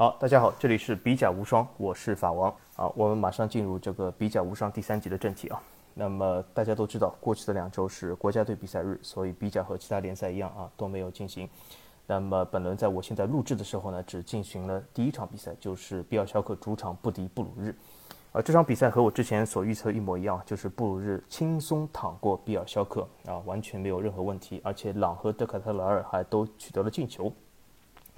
好，大家好，这里是比甲无双，我是法王啊。我们马上进入这个比甲无双第三集的正题啊。那么大家都知道，过去的两周是国家队比赛日，所以比甲和其他联赛一样啊都没有进行。那么本轮在我现在录制的时候呢，只进行了第一场比赛，就是比尔肖克主场不敌布鲁日。啊，这场比赛和我之前所预测一模一样，就是布鲁日轻松躺过比尔肖克啊，完全没有任何问题，而且朗和德卡特莱尔还都取得了进球。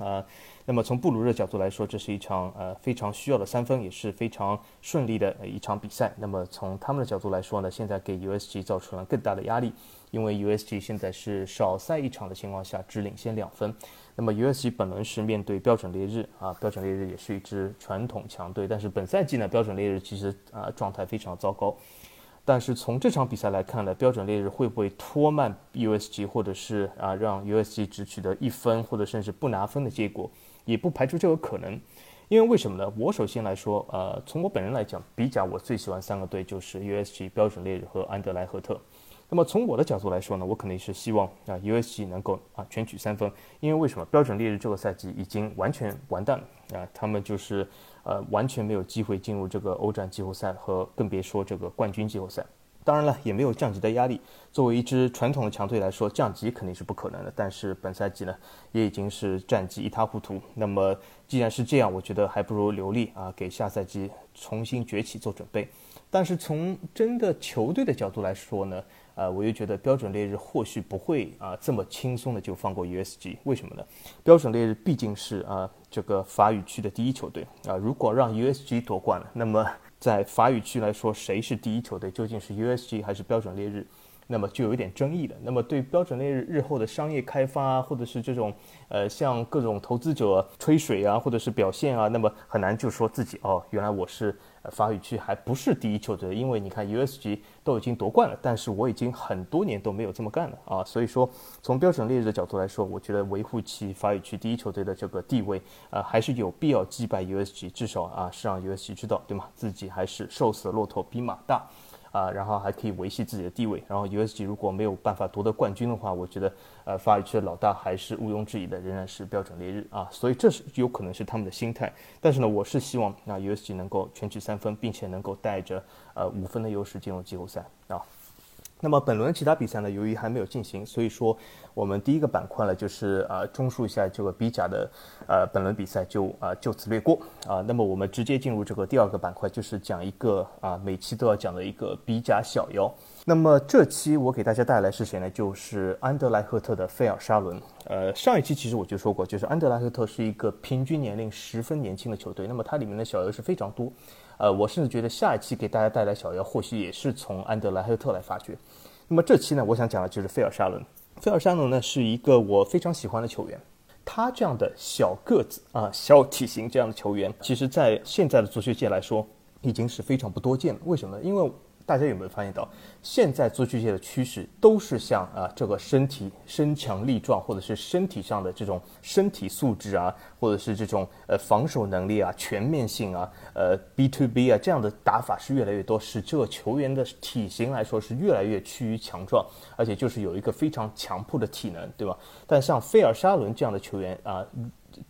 啊，那么从布鲁日角度来说，这是一场呃非常需要的三分，也是非常顺利的一场比赛。那么从他们的角度来说呢，现在给 USG 造成了更大的压力，因为 USG 现在是少赛一场的情况下只领先两分。那么 USG 本轮是面对标准烈日啊，标准烈日也是一支传统强队，但是本赛季呢，标准烈日其实啊状态非常糟糕。但是从这场比赛来看呢，标准烈日会不会拖慢 USG，或者是啊让 USG 只取得一分，或者甚至不拿分的结果，也不排除这个可能。因为为什么呢？我首先来说，呃，从我本人来讲，比甲我最喜欢三个队就是 USG、标准烈日和安德莱赫特。那么从我的角度来说呢，我肯定是希望啊 USG 能够啊全取三分。因为为什么？标准烈日这个赛季已经完全完蛋了啊，他们就是。呃，完全没有机会进入这个欧战季后赛，和更别说这个冠军季后赛。当然了，也没有降级的压力。作为一支传统的强队来说，降级肯定是不可能的。但是本赛季呢，也已经是战绩一塌糊涂。那么既然是这样，我觉得还不如留力啊，给下赛季重新崛起做准备。但是从真的球队的角度来说呢？呃，我又觉得标准烈日或许不会啊这么轻松的就放过 USG，为什么呢？标准烈日毕竟是啊这个法语区的第一球队啊，如果让 USG 夺冠了，那么在法语区来说，谁是第一球队？究竟是 USG 还是标准烈日？那么就有一点争议了。那么对标准烈日日后的商业开发啊，或者是这种呃向各种投资者吹水啊，或者是表现啊，那么很难就说自己哦，原来我是。法语区还不是第一球队，因为你看 USG 都已经夺冠了，但是我已经很多年都没有这么干了啊，所以说从标准烈日的角度来说，我觉得维护其法语区第一球队的这个地位，呃，还是有必要击败 USG，至少啊是让 USG 知道，对吗？自己还是瘦死的骆驼比马大。啊，然后还可以维系自己的地位。然后 USG 如果没有办法夺得冠军的话，我觉得，呃，发育区的老大还是毋庸置疑的，仍然是标准烈日啊。所以这是有可能是他们的心态。但是呢，我是希望啊 USG 能够全取三分，并且能够带着呃五分的优势进入季后赛啊。那么本轮其他比赛呢，由于还没有进行，所以说我们第一个板块呢，就是啊，综述一下这个比甲的呃本轮比赛，就啊就此略过啊。那么我们直接进入这个第二个板块，就是讲一个啊每期都要讲的一个比甲小妖。那么这期我给大家带来是谁呢？就是安德莱赫特的费尔沙伦。呃，上一期其实我就说过，就是安德莱赫特是一个平均年龄十分年轻的球队，那么它里面的小妖是非常多。呃，我甚至觉得下一期给大家带来小妖，或许也是从安德莱赫特来发掘。那么这期呢，我想讲的就是费尔沙伦。费尔沙伦呢是一个我非常喜欢的球员，他这样的小个子啊、小体型这样的球员，其实在现在的足球界来说已经是非常不多见了。为什么？因为大家有没有发现到，现在足球界的趋势都是向啊这个身体身强力壮，或者是身体上的这种身体素质啊，或者是这种呃防守能力啊、全面性啊、呃 B to B 啊这样的打法是越来越多，使这个球员的体型来说是越来越趋于强壮，而且就是有一个非常强迫的体能，对吧？但像菲尔沙伦这样的球员啊，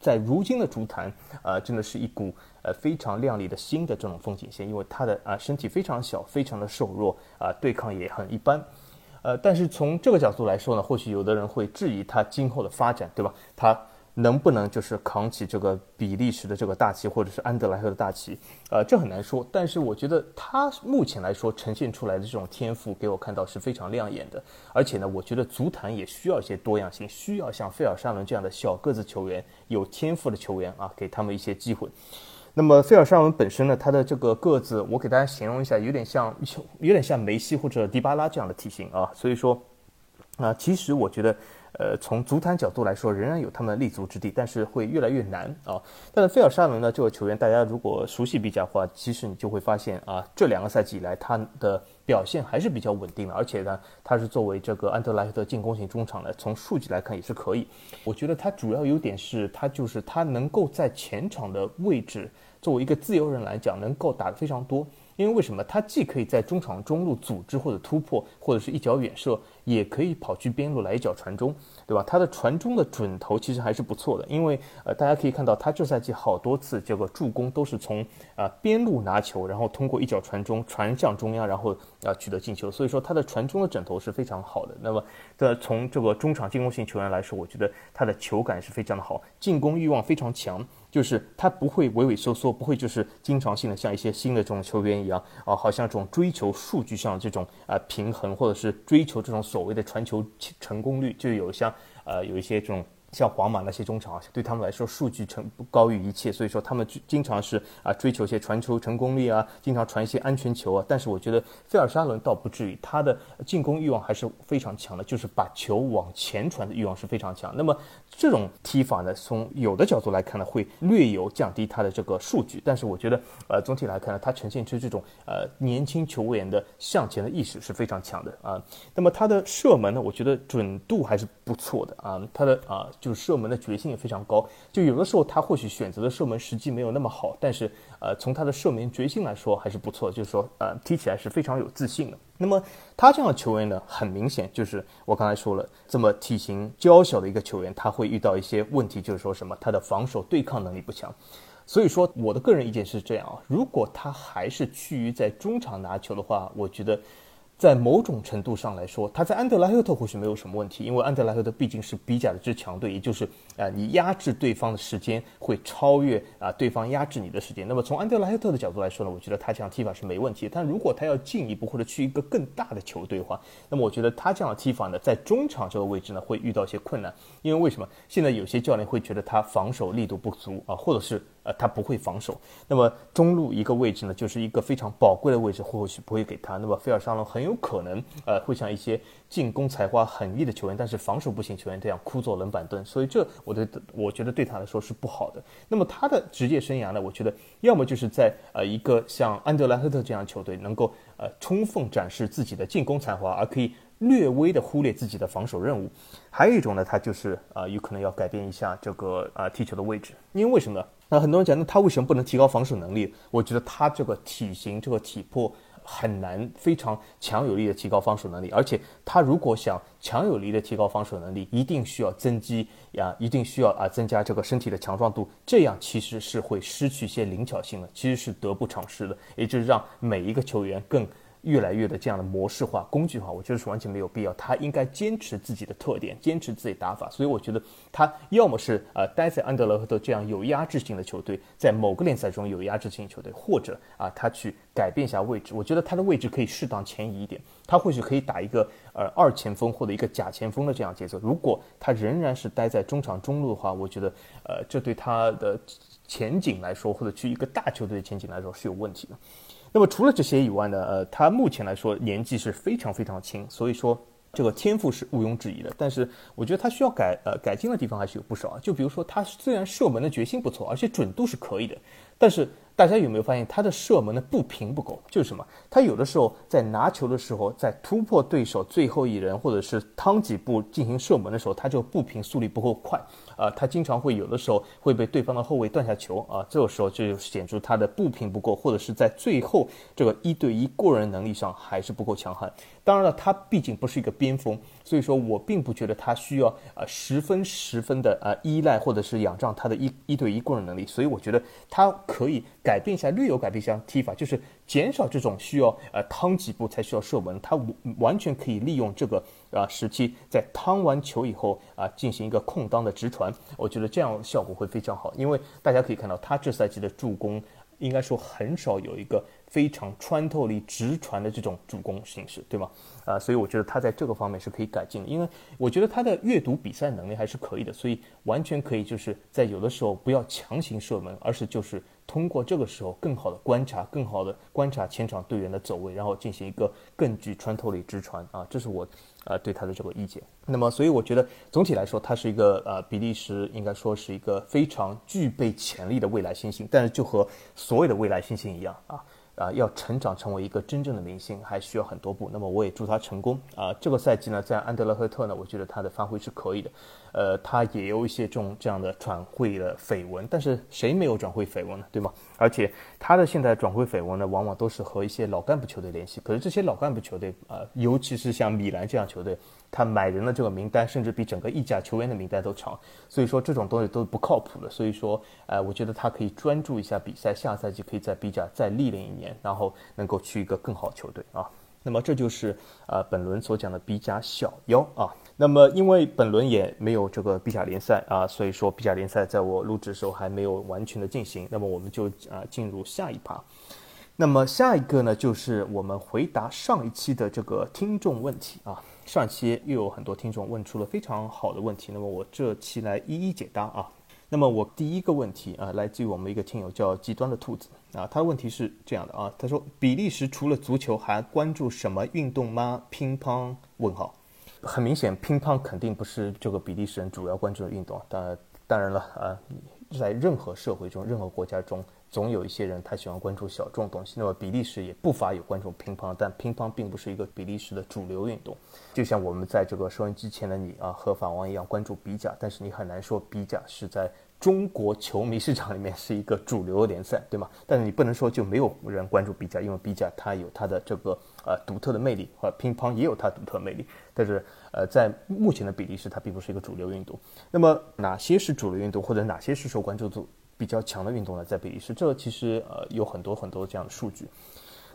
在如今的足坛啊，真的是一股。呃，非常亮丽的新的这种风景线，因为他的啊身体非常小，非常的瘦弱啊，对抗也很一般，呃，但是从这个角度来说呢，或许有的人会质疑他今后的发展，对吧？他能不能就是扛起这个比利时的这个大旗，或者是安德莱赫的大旗？呃，这很难说。但是我觉得他目前来说呈现出来的这种天赋，给我看到是非常亮眼的。而且呢，我觉得足坛也需要一些多样性，需要像费尔沙伦这样的小个子球员，有天赋的球员啊，给他们一些机会。那么菲尔沙文本身呢，他的这个个子，我给大家形容一下，有点像，有点像梅西或者迪巴拉这样的体型啊。所以说，啊，其实我觉得，呃，从足坛角度来说，仍然有他们立足之地，但是会越来越难啊。但是费尔沙伦呢，这个球员，大家如果熟悉比较的话，其实你就会发现啊，这两个赛季以来他的。表现还是比较稳定的，而且呢，他是作为这个安德莱赫特进攻型中场的，从数据来看也是可以。我觉得他主要优点是他就是他能够在前场的位置，作为一个自由人来讲，能够打得非常多。因为为什么？他既可以在中场中路组织或者突破，或者是一脚远射，也可以跑去边路来一脚传中，对吧？他的传中的准头其实还是不错的，因为呃，大家可以看到他这赛季好多次这个助攻都是从啊边路拿球，然后通过一脚传中传向中央，然后啊取得进球。所以说他的传中的枕头是非常好的。那么的从这个中场进攻型球员来说，我觉得他的球感是非常的好，进攻欲望非常强。就是他不会畏畏缩缩，不会就是经常性的像一些新的这种球员一样啊，好像这种追求数据上这种啊平衡，或者是追求这种所谓的传球成功率，就有像呃有一些这种。像皇马那些中场啊，对他们来说数据成高于一切，所以说他们经常是啊追求一些传球成功率啊，经常传一些安全球啊。但是我觉得费尔沙伦倒不至于，他的进攻欲望还是非常强的，就是把球往前传的欲望是非常强。那么这种踢法呢，从有的角度来看呢，会略有降低他的这个数据，但是我觉得呃总体来看呢，他呈现出这种呃年轻球员的向前的意识是非常强的啊。那么他的射门呢，我觉得准度还是不错的啊，他的啊。就是射门的决心也非常高，就有的时候他或许选择的射门时机没有那么好，但是呃，从他的射门决心来说还是不错，就是说呃，踢起来是非常有自信的。那么他这样的球员呢，很明显就是我刚才说了，这么体型娇小的一个球员，他会遇到一些问题，就是说什么他的防守对抗能力不强。所以说我的个人意见是这样啊，如果他还是趋于在中场拿球的话，我觉得。在某种程度上来说，他在安德莱赫特或许没有什么问题，因为安德莱赫特毕竟是比甲的支强队，也就是啊，你压制对方的时间会超越啊对方压制你的时间。那么从安德莱赫特的角度来说呢，我觉得他这样踢法是没问题。但如果他要进一步或者去一个更大的球队的话，那么我觉得他这样的踢法呢，在中场这个位置呢会遇到一些困难，因为为什么？现在有些教练会觉得他防守力度不足啊，或者是。呃，他不会防守。那么中路一个位置呢，就是一个非常宝贵的位置，或许不会给他。那么菲尔沙龙很有可能，呃，会像一些进攻才华横溢的球员，但是防守不行球员这样枯坐冷板凳。所以这，我的，我觉得对他来说是不好的。那么他的职业生涯呢，我觉得要么就是在呃一个像安德莱赫特这样球队，能够呃充分展示自己的进攻才华，而可以。略微的忽略自己的防守任务，还有一种呢，他就是啊，有可能要改变一下这个啊踢球的位置，因为为什么？那很多人讲，那他为什么不能提高防守能力？我觉得他这个体型、这个体魄很难非常强有力的提高防守能力，而且他如果想强有力的提高防守能力，一定需要增肌呀，一定需要啊增加这个身体的强壮度，这样其实是会失去一些灵巧性的，其实是得不偿失的，也就是让每一个球员更。越来越的这样的模式化、工具化，我觉得是完全没有必要。他应该坚持自己的特点，坚持自己打法。所以我觉得他要么是呃待在安德勒赫特这样有压制性的球队，在某个联赛中有压制性球队，或者啊他去改变一下位置。我觉得他的位置可以适当前移一点，他或许可以打一个呃二前锋或者一个假前锋的这样节奏。如果他仍然是待在中场中路的话，我觉得呃这对他的前景来说，或者去一个大球队的前景来说是有问题的。那么除了这些以外呢？呃，他目前来说年纪是非常非常轻，所以说这个天赋是毋庸置疑的。但是我觉得他需要改呃改进的地方还是有不少啊。就比如说他虽然射门的决心不错，而且准度是可以的，但是。大家有没有发现他的射门的步频不够？就是什么？他有的时候在拿球的时候，在突破对手最后一人，或者是趟几步进行射门的时候，他这个步频速率不够快啊。他经常会有的时候会被对方的后卫断下球啊。这个时候就显出他的步频不够，或者是在最后这个一对一过人能力上还是不够强悍。当然了，他毕竟不是一个边锋，所以说我并不觉得他需要啊十分十分的啊依赖或者是仰仗他的一一对一过人能力。所以我觉得他可以。改变一下，略有改变一下踢法，就是减少这种需要呃趟几步才需要射门，他完全可以利用这个啊时期，在趟完球以后啊进行一个空当的直传，我觉得这样效果会非常好，因为大家可以看到他这赛季的助攻，应该说很少有一个。非常穿透力直传的这种主攻形式，对吗？啊，所以我觉得他在这个方面是可以改进的，因为我觉得他的阅读比赛能力还是可以的，所以完全可以就是在有的时候不要强行射门，而是就是通过这个时候更好的观察，更好的观察前场队员的走位，然后进行一个更具穿透力直传啊，这是我啊对他的这个意见。那么，所以我觉得总体来说，他是一个呃比利时应该说是一个非常具备潜力的未来新星，但是就和所有的未来新星一样啊。啊，要成长成为一个真正的明星，还需要很多步。那么我也祝他成功啊！这个赛季呢，在安德勒赫特呢，我觉得他的发挥是可以的。呃，他也有一些这种这样的转会的绯闻，但是谁没有转会绯闻呢？对吗？而且他的现在转会绯闻呢，往往都是和一些老干部球队联系。可是这些老干部球队啊，尤其是像米兰这样球队，他买人的这个名单甚至比整个意甲球员的名单都长。所以说这种东西都是不靠谱的。所以说，呃，我觉得他可以专注一下比赛，下赛季可以在比甲再历练一年。然后能够去一个更好球队啊，那么这就是呃本轮所讲的比甲小妖啊。那么因为本轮也没有这个比甲联赛啊，所以说比甲联赛在我录制的时候还没有完全的进行。那么我们就啊进入下一趴。那么下一个呢，就是我们回答上一期的这个听众问题啊。上期又有很多听众问出了非常好的问题，那么我这期来一一解答啊。那么我第一个问题啊，来自于我们一个听友叫极端的兔子啊，他的问题是这样的啊，他说比利时除了足球还关注什么运动吗？乒乓？问号。很明显，乒乓肯定不是这个比利时人主要关注的运动。当当然了啊，在任何社会中、任何国家中，总有一些人他喜欢关注小众东西。那么比利时也不乏有关注乒乓，但乒乓并不是一个比利时的主流运动。就像我们在这个收音机前的你啊，和法王一样关注比甲，但是你很难说比甲是在。中国球迷市场里面是一个主流联赛，对吗？但是你不能说就没有人关注比甲，因为比甲它有它的这个呃独特的魅力，和乒乓也有它独特魅力。但是呃，在目前的比利时，它并不是一个主流运动。那么哪些是主流运动，或者哪些是受关注度比较强的运动呢？在比利时，这其实呃有很多很多这样的数据。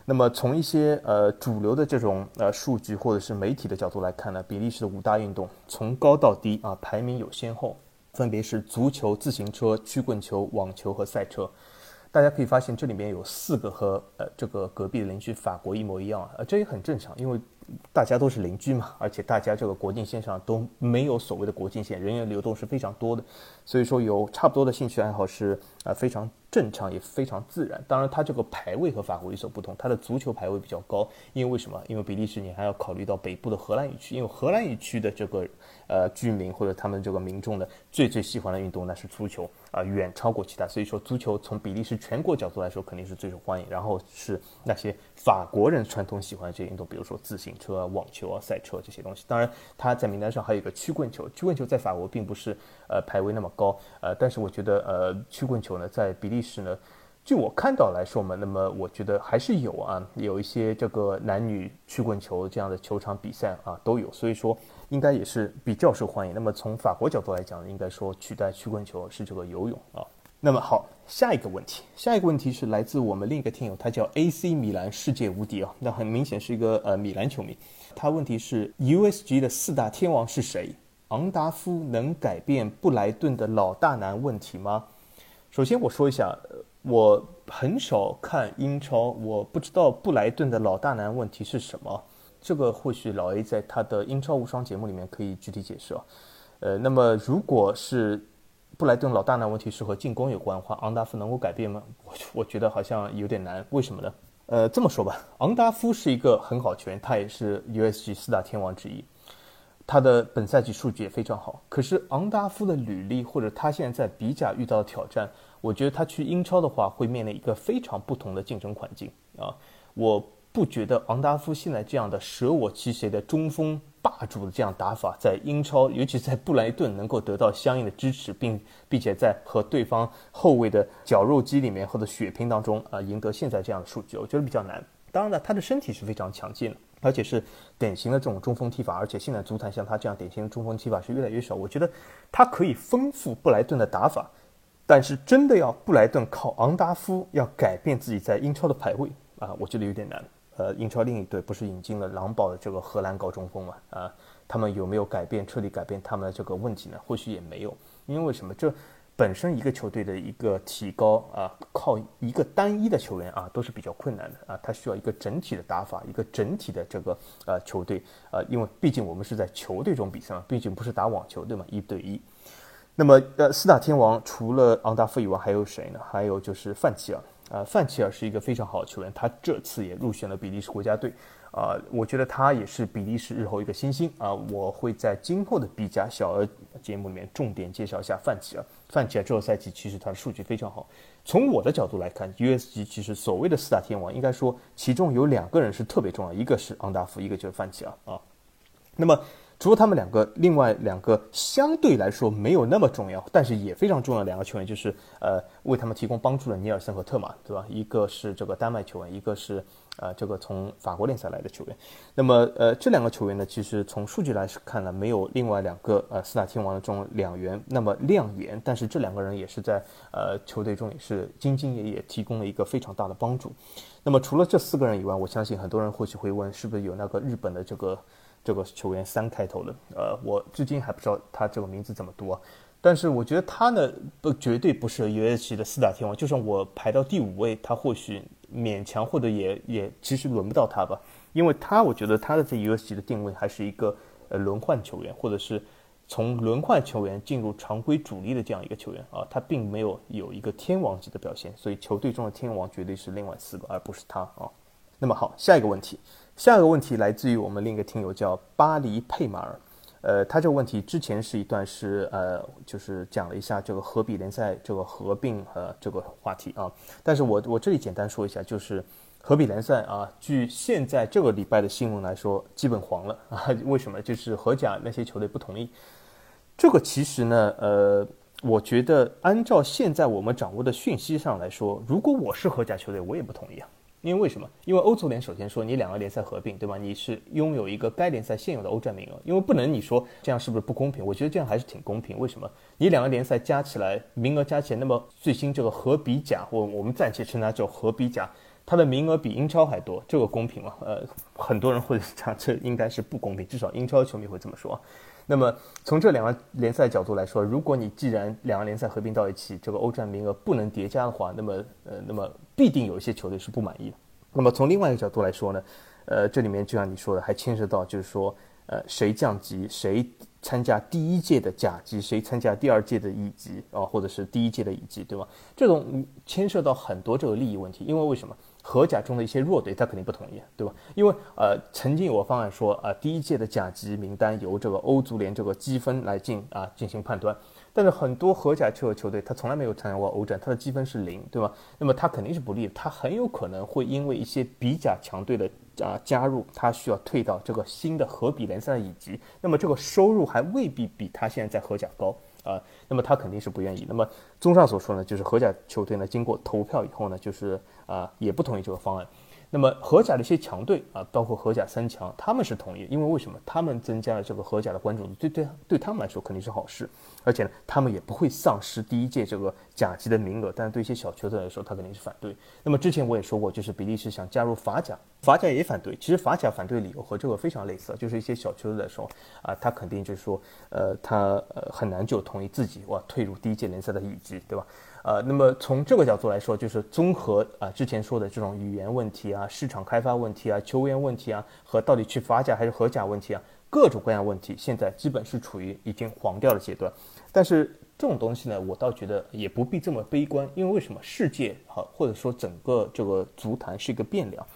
那么从一些呃主流的这种呃数据或者是媒体的角度来看呢，比利时的五大运动从高到低啊排名有先后。分别是足球、自行车、曲棍球、网球和赛车。大家可以发现，这里面有四个和呃这个隔壁的邻居法国一模一样啊，这也很正常，因为大家都是邻居嘛，而且大家这个国境线上都没有所谓的国境线，人员流动是非常多的，所以说有差不多的兴趣爱好是啊非常。正常也非常自然，当然它这个排位和法国有所不同，它的足球排位比较高，因为为什么？因为比利时你还要考虑到北部的荷兰语区，因为荷兰语区的这个呃居民或者他们这个民众的最最喜欢的运动那是足球啊，远超过其他，所以说足球从比利时全国角度来说肯定是最受欢迎，然后是那些法国人传统喜欢的这些运动，比如说自行车啊、网球啊、赛车这些东西。当然，它在名单上还有一个曲棍球，曲棍球在法国并不是呃排位那么高，呃，但是我觉得呃曲棍球呢在比利时呢，据我看到来说嘛，那么我觉得还是有啊，有一些这个男女曲棍球这样的球场比赛啊都有，所以说应该也是比较受欢迎。那么从法国角度来讲，应该说取代曲棍球是这个游泳啊。那么好，下一个问题，下一个问题是来自我们另一个听友，他叫 AC 米兰世界无敌啊，那很明显是一个呃米兰球迷。他问题是 USG 的四大天王是谁？昂达夫能改变布莱顿的老大难问题吗？首先我说一下，我很少看英超，我不知道布莱顿的老大难问题是什么。这个或许老 A 在他的英超无双节目里面可以具体解释啊。呃，那么如果是布莱顿老大难问题是和进攻有关的话，昂达夫能够改变吗？我我觉得好像有点难。为什么呢？呃，这么说吧，昂达夫是一个很好球员，他也是 USG 四大天王之一。他的本赛季数据也非常好，可是昂达夫的履历或者他现在在比甲遇到的挑战，我觉得他去英超的话会面临一个非常不同的竞争环境啊！我不觉得昂达夫现在这样的舍我其谁的中锋霸主的这样打法，在英超，尤其在布莱顿能够得到相应的支持，并并且在和对方后卫的绞肉机里面或者血拼当中啊赢得现在这样的数据，我觉得比较难。当然了，他的身体是非常强劲的。而且是典型的这种中锋踢法，而且现在足坛像他这样典型的中锋踢法是越来越少。我觉得他可以丰富布莱顿的打法，但是真的要布莱顿靠昂达夫要改变自己在英超的排位啊，我觉得有点难。呃，英超另一队不是引进了狼堡的这个荷兰高中锋嘛？啊，他们有没有改变彻底改变他们的这个问题呢？或许也没有，因为什么？这。本身一个球队的一个提高啊，靠一个单一的球员啊，都是比较困难的啊。他需要一个整体的打法，一个整体的这个呃球队啊，因为毕竟我们是在球队中比赛嘛，毕竟不是打网球对吗？一对一。那么呃，四大天王除了昂达夫以外，还有谁呢？还有就是范齐尔啊，范齐尔是一个非常好的球员，他这次也入选了比利时国家队啊，我觉得他也是比利时日后一个新星啊。我会在今后的比甲小额节目里面重点介绍一下范齐尔。范齐尔这个赛季其实他的数据非常好。从我的角度来看，USG 其实所谓的四大天王，应该说其中有两个人是特别重要，一个是昂达夫，一个就是范齐尔啊。那么。除了他们两个，另外两个相对来说没有那么重要，但是也非常重要的两个球员，就是呃为他们提供帮助的尼尔森和特马，对吧？一个是这个丹麦球员，一个是呃这个从法国联赛来的球员。那么呃这两个球员呢，其实从数据来看呢，没有另外两个呃四大天王的这种两员那么亮眼，但是这两个人也是在呃球队中也是兢兢业业，提供了一个非常大的帮助。那么除了这四个人以外，我相信很多人或许会问，是不是有那个日本的这个？这个球员三开头的，呃，我至今还不知道他这个名字怎么读啊。但是我觉得他呢，不绝对不是 U S G 的四大天王。就算我排到第五位，他或许勉强或者也也其实轮不到他吧。因为他，我觉得他的这 U S G 的定位还是一个呃轮换球员，或者是从轮换球员进入常规主力的这样一个球员啊。他并没有有一个天王级的表现，所以球队中的天王绝对是另外四个，而不是他啊。那么好，下一个问题。下一个问题来自于我们另一个听友叫巴黎佩马尔，呃，他这个问题之前是一段是呃，就是讲了一下这个荷比联赛这个合并和这个话题啊，但是我我这里简单说一下，就是荷比联赛啊，据现在这个礼拜的新闻来说，基本黄了 啊，为什么？就是荷甲那些球队不同意，这个其实呢，呃，我觉得按照现在我们掌握的讯息上来说，如果我是荷甲球队，我也不同意啊。因为为什么？因为欧足联首先说你两个联赛合并，对吧？你是拥有一个该联赛现有的欧战名额，因为不能你说这样是不是不公平？我觉得这样还是挺公平。为什么？你两个联赛加起来名额加起来，那么最新这个荷比甲，我我们暂且称它叫荷比甲，它的名额比英超还多，这个公平吗？呃，很多人会讲这应该是不公平，至少英超球迷会这么说。那么从这两个联赛角度来说，如果你既然两个联赛合并到一起，这个欧战名额不能叠加的话，那么呃，那么必定有一些球队是不满意的。那么从另外一个角度来说呢，呃，这里面就像你说的，还牵涉到就是说，呃，谁降级，谁参加第一届的甲级，谁参加第二届的乙级啊，或者是第一届的乙级，对吧？这种牵涉到很多这个利益问题，因为为什么？荷甲中的一些弱队，他肯定不同意，对吧？因为呃，曾经有个方案说，啊，第一届的甲级名单由这个欧足联这个积分来进啊进行判断，但是很多荷甲球球队他从来没有参加过欧战，他的积分是零，对吧？那么他肯定是不利，他很有可能会因为一些比甲强队的啊加入，他需要退到这个新的荷比联赛的乙级，那么这个收入还未必比他现在在荷甲高。啊，那么他肯定是不愿意。那么综上所说呢，就是荷甲球队呢经过投票以后呢，就是啊也不同意这个方案。那么荷甲的一些强队啊，包括荷甲三强，他们是同意，因为为什么？他们增加了这个荷甲的关注度，对对对他们来说肯定是好事，而且呢，他们也不会丧失第一届这个甲级的名额。但是对一些小球队来说，他肯定是反对。那么之前我也说过，就是比利时想加入法甲，法甲也反对。其实法甲反对理由和这个非常类似，就是一些小球队来说啊，他肯定就是说，呃，他呃很难就同意自己哇退入第一届联赛的乙级，对吧？呃，那么从这个角度来说，就是综合啊之前说的这种语言问题啊、市场开发问题啊、球员问题啊，和到底去法甲还是荷甲问题啊，各种各样问题，现在基本是处于已经黄掉的阶段。但是这种东西呢，我倒觉得也不必这么悲观，因为为什么？世界好，或者说整个这个足坛是一个变量。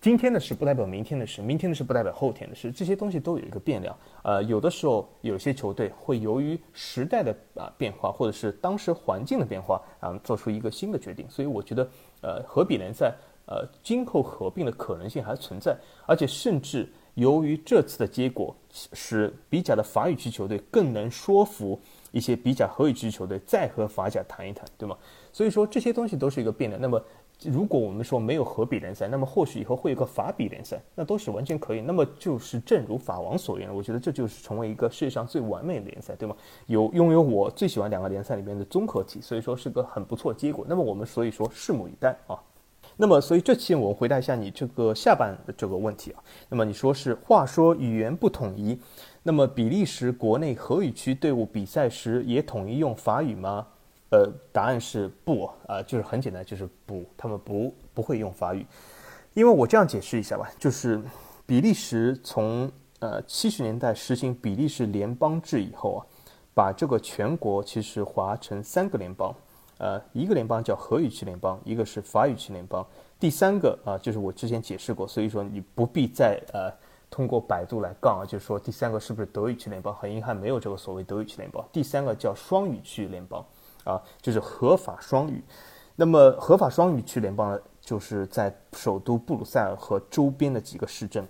今天的事不代表明天的事，明天的事不代表后天的事，这些东西都有一个变量。呃，有的时候有些球队会由于时代的啊变化，或者是当时环境的变化啊，做出一个新的决定。所以我觉得，呃，合比联赛呃今后合并的可能性还存在，而且甚至由于这次的结果，使比甲的法语区球队更能说服一些比甲荷语区球队再和法甲谈一谈，对吗？所以说这些东西都是一个变量。那么。如果我们说没有荷比联赛，那么或许以后会有个法比联赛，那都是完全可以。那么就是正如法王所言，我觉得这就是成为一个世界上最完美的联赛，对吗？有拥有我最喜欢两个联赛里面的综合体，所以说是个很不错结果。那么我们所以说拭目以待啊。那么所以这期我们回答一下你这个下半的这个问题啊。那么你说是话说语言不统一，那么比利时国内荷语区队伍比赛时也统一用法语吗？呃，答案是不啊，就是很简单，就是不，他们不不会用法语，因为我这样解释一下吧，就是比利时从呃七十年代实行比利时联邦制以后啊，把这个全国其实划成三个联邦，呃，一个联邦叫荷语区联邦，一个是法语区联邦。第三个啊，就是我之前解释过，所以说你不必再呃通过百度来杠啊，就是说第三个是不是德语区联邦？很遗憾，没有这个所谓德语区联邦。第三个叫双语区联邦啊，就是合法双语。那么合法双语区联邦呢，就是在首都布鲁塞尔和周边的几个市镇。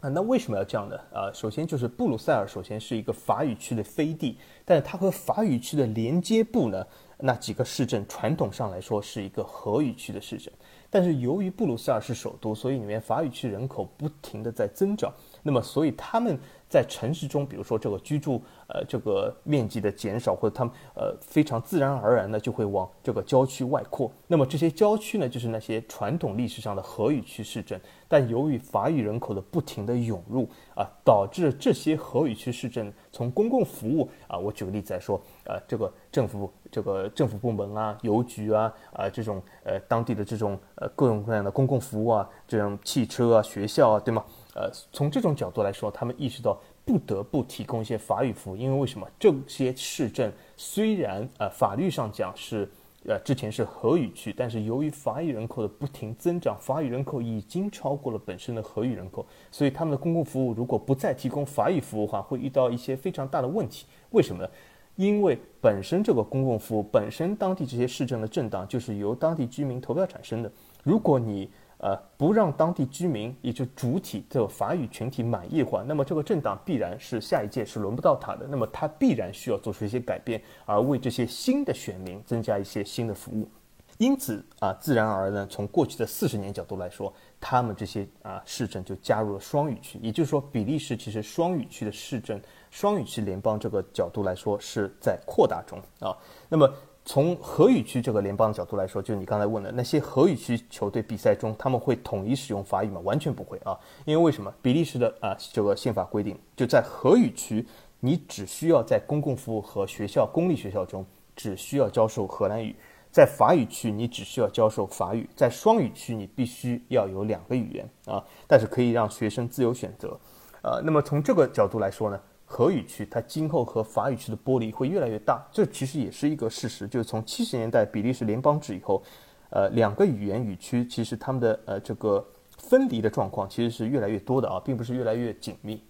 啊，那为什么要这样呢？啊，首先就是布鲁塞尔首先是一个法语区的飞地，但是它和法语区的连接部呢，那几个市镇传统上来说是一个荷语区的市镇。但是由于布鲁塞尔是首都，所以里面法语区人口不停的在增长。那么，所以他们在城市中，比如说这个居住呃这个面积的减少，或者他们呃非常自然而然的就会往这个郊区外扩。那么这些郊区呢，就是那些传统历史上的荷语区市镇。但由于法语人口的不停的涌入啊，导致这些荷语区市镇从公共服务啊，我举个例子来说，呃，这个政府这个政府部门啊、邮局啊啊这种呃当地的这种呃各种各样的公共服务啊，这种汽车啊、学校啊，对吗？呃，从这种角度来说，他们意识到不得不提供一些法语服务，因为为什么？这些市政虽然呃法律上讲是。呃，之前是荷语区，但是由于法语人口的不停增长，法语人口已经超过了本身的荷语人口，所以他们的公共服务如果不再提供法语服务的话，会遇到一些非常大的问题。为什么呢？因为本身这个公共服务本身当地这些市政的政党就是由当地居民投票产生的，如果你。呃，不让当地居民也就主体这个法语群体满意的话，那么这个政党必然是下一届是轮不到他的，那么他必然需要做出一些改变，而为这些新的选民增加一些新的服务。因此啊，自然而然，从过去的四十年角度来说，他们这些啊市政就加入了双语区，也就是说，比利时其实双语区的市政、双语区联邦这个角度来说是在扩大中啊。那么。从荷语区这个联邦的角度来说，就你刚才问的那些荷语区球队比赛中，他们会统一使用法语吗？完全不会啊！因为为什么？比利时的啊这个宪法规定，就在荷语区，你只需要在公共服务和学校、公立学校中只需要教授荷兰语；在法语区，你只需要教授法语；在双语区，你必须要有两个语言啊，但是可以让学生自由选择。呃，那么从这个角度来说呢？荷语区，它今后和法语区的剥离会越来越大，这其实也是一个事实。就是从七十年代比利时联邦制以后，呃，两个语言语区其实他们的呃这个分离的状况其实是越来越多的啊，并不是越来越紧密。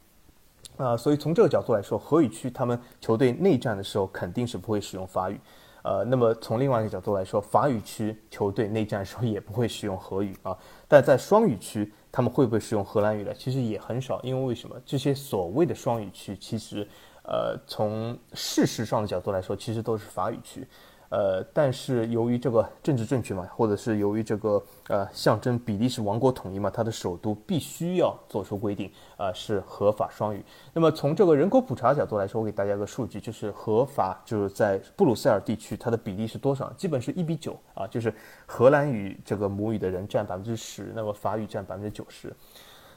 啊，所以从这个角度来说，荷语区他们球队内战的时候肯定是不会使用法语。呃，那么从另外一个角度来说，法语区球队内战的时候也不会使用荷语啊，但在双语区。他们会不会使用荷兰语呢？其实也很少，因为为什么？这些所谓的双语区，其实，呃，从事实上的角度来说，其实都是法语区。呃，但是由于这个政治正确嘛，或者是由于这个呃象征比利时王国统一嘛，它的首都必须要做出规定，啊，是合法双语。那么从这个人口普查角度来说，我给大家个数据，就是合法就是在布鲁塞尔地区，它的比例是多少？基本是一比九啊，就是荷兰语这个母语的人占百分之十，那么法语占百分之九十。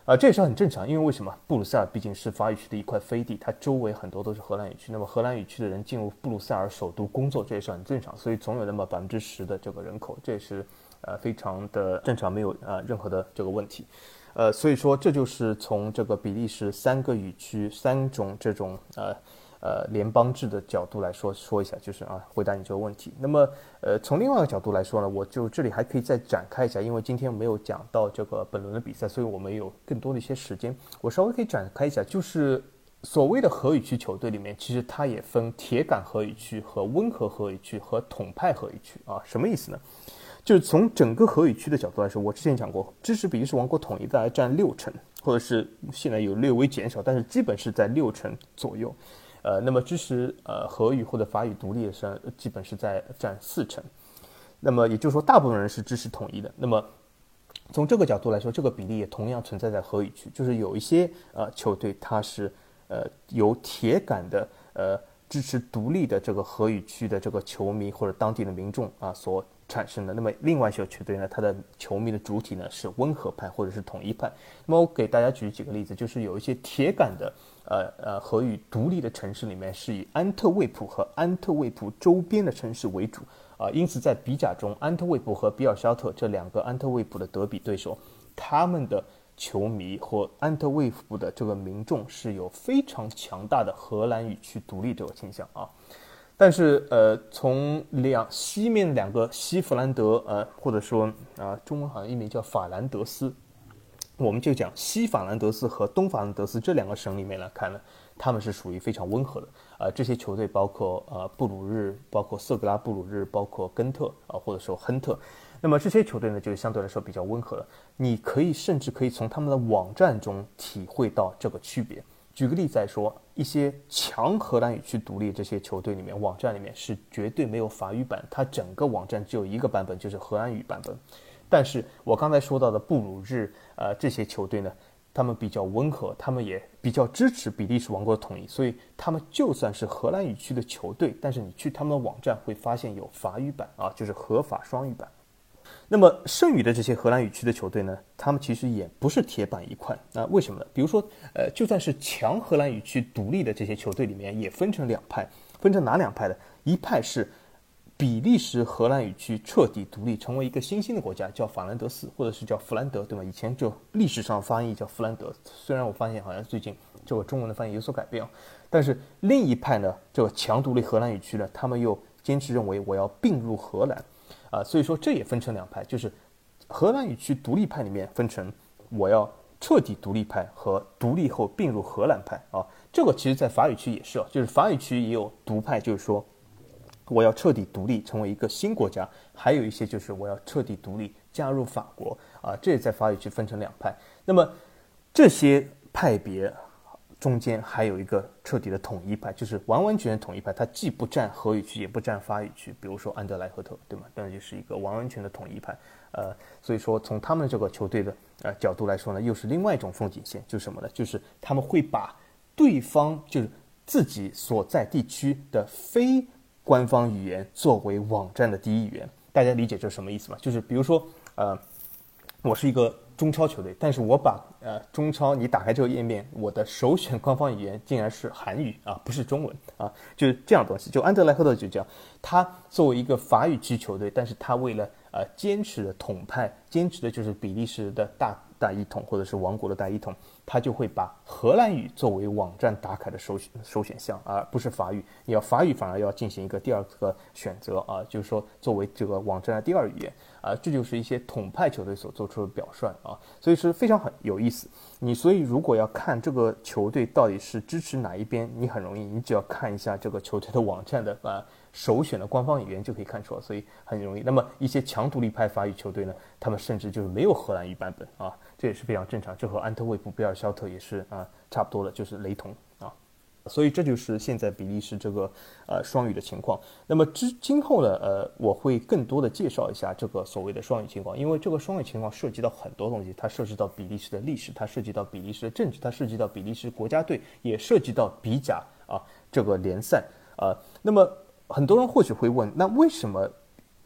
啊，这也是很正常，因为为什么？布鲁塞尔毕竟是法语区的一块飞地，它周围很多都是荷兰语区。那么荷兰语区的人进入布鲁塞尔首都工作，这也是很正常。所以总有那么百分之十的这个人口，这也是呃非常的正常，没有呃任何的这个问题。呃，所以说这就是从这个比利时三个语区三种这种呃。呃，联邦制的角度来说，说一下就是啊，回答你这个问题。那么，呃，从另外一个角度来说呢，我就这里还可以再展开一下，因为今天没有讲到这个本轮的比赛，所以我们有更多的一些时间，我稍微可以展开一下，就是所谓的荷语区球队里面，其实它也分铁杆荷语区和温和荷语区和统派荷语区啊，什么意思呢？就是从整个荷语区的角度来说，我之前讲过，支持比利时王国统一大概占六成，或者是现在有略微减少，但是基本是在六成左右。呃，那么支持呃荷语或者法语独立的是基本是在占四成，那么也就是说，大部分人是支持统一的。那么从这个角度来说，这个比例也同样存在在荷语区，就是有一些呃球队它是呃由铁杆的呃支持独立的这个荷语区的这个球迷或者当地的民众啊所产生的。那么另外一些球队呢，它的球迷的主体呢是温和派或者是统一派。那么我给大家举几个例子，就是有一些铁杆的。呃呃，荷语独立的城市里面是以安特卫普和安特卫普周边的城市为主啊，因此在比甲中，安特卫普和比尔肖特这两个安特卫普的德比对手，他们的球迷或安特卫普的这个民众是有非常强大的荷兰语区独立这个倾向啊。但是呃，从两西面两个西弗兰德呃，或者说啊，中文好像译名叫法兰德斯，我们就讲西法兰德斯和东法兰德斯这两个省里面来看呢，他们是属于非常温和的啊。这些球队包括呃布鲁日，包括瑟格拉布鲁日，包括根特啊，或者说亨特。那么这些球队呢，就是相对来说比较温和了。你可以甚至可以从他们的网站中体会到这个区别。举个例子来说，一些强荷兰语区独立这些球队里面，网站里面是绝对没有法语版，它整个网站只有一个版本，就是荷兰语版本。但是我刚才说到的布鲁日，呃，这些球队呢，他们比较温和，他们也比较支持比利时王国的统一，所以他们就算是荷兰语区的球队，但是你去他们的网站会发现有法语版啊，就是合法双语版。那么剩余的这些荷兰语区的球队呢，他们其实也不是铁板一块啊？为什么呢？比如说，呃，就算是强荷兰语区独立的这些球队里面，也分成两派，分成哪两派的？一派是比利时荷兰语区彻底独立，成为一个新兴的国家，叫法兰德斯，或者是叫弗兰德，对吗？以前就历史上翻译叫弗兰德，虽然我发现好像最近这个中文的翻译有所改变，但是另一派呢，这个强独立荷兰语区呢，他们又坚持认为我要并入荷兰。啊，所以说这也分成两派，就是荷兰语区独立派里面分成我要彻底独立派和独立后并入荷兰派啊。这个其实在法语区也是啊，就是法语区也有独派，就是说我要彻底独立成为一个新国家，还有一些就是我要彻底独立加入法国啊。这也在法语区分成两派。那么这些派别。中间还有一个彻底的统一派，就是完完全全统一派，它既不占荷语区，也不占法语区。比如说安德莱赫特，对吗？那就是一个完完全全的统一派。呃，所以说从他们这个球队的呃角度来说呢，又是另外一种风景线，就是什么呢？就是他们会把对方就是自己所在地区的非官方语言作为网站的第一语言。大家理解这是什么意思吗？就是比如说，呃，我是一个。中超球队，但是我把呃中超你打开这个页面，我的首选官方语言竟然是韩语啊，不是中文啊，就是这样东西。就安德莱赫特就这样，他作为一个法语区球队，但是他为了呃坚持的统派，坚持的就是比利时的大大一统或者是王国的大一统。他就会把荷兰语作为网站打卡的首选首选项，而不是法语。你要法语反而要进行一个第二个选择啊，就是说作为这个网站的第二语言啊，这就是一些统派球队所做出的表率啊，所以是非常很有意思。你所以如果要看这个球队到底是支持哪一边，你很容易，你只要看一下这个球队的网站的啊首选的官方语言就可以看出来，所以很容易。那么一些强独立派法语球队呢，他们甚至就是没有荷兰语版本啊。这也是非常正常，这和安特卫普、贝尔肖特也是啊差不多的，就是雷同啊，所以这就是现在比利时这个呃双语的情况。那么之今后呢，呃，我会更多的介绍一下这个所谓的双语情况，因为这个双语情况涉及到很多东西，它涉及到比利时的历史，它涉及到比利时的政治，它涉及到比利时国家队，也涉及到比甲啊这个联赛啊。那么很多人或许会问，那为什么？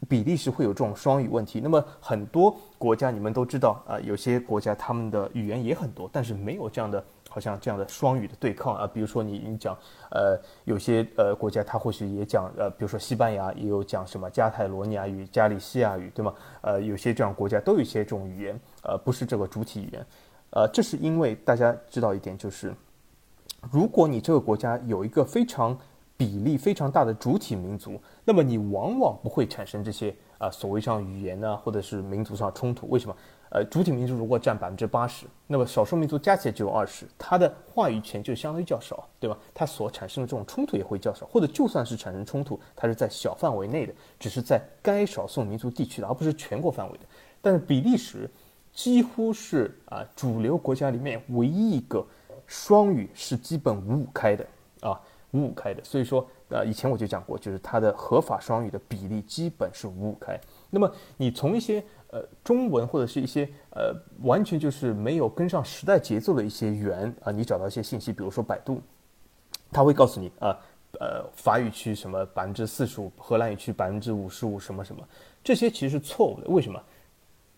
比利时会有这种双语问题，那么很多国家你们都知道啊，有些国家他们的语言也很多，但是没有这样的好像这样的双语的对抗啊。比如说你你讲呃有些呃国家它或许也讲呃，比如说西班牙也有讲什么加泰罗尼亚语、加利西亚语，对吗？呃，有些这样国家都有一些这种语言，呃，不是这个主体语言，呃，这是因为大家知道一点就是，如果你这个国家有一个非常比例非常大的主体民族。那么你往往不会产生这些啊所谓上语言呢，或者是民族上冲突。为什么？呃，主体民族如果占百分之八十，那么少数民族加起来只有二十，它的话语权就相对较少，对吧？它所产生的这种冲突也会较少，或者就算是产生冲突，它是在小范围内的，只是在该少数民族地区的，而不是全国范围的。但是比利时几乎是啊主流国家里面唯一一个双语是基本五五开的啊五五开的，所以说。呃，以前我就讲过，就是它的合法双语的比例基本是五五开。那么你从一些呃中文或者是一些呃完全就是没有跟上时代节奏的一些源啊，你找到一些信息，比如说百度，他会告诉你啊，呃法语区什么百分之四十五，荷兰语区百分之五十五什么什么，这些其实是错误的。为什么？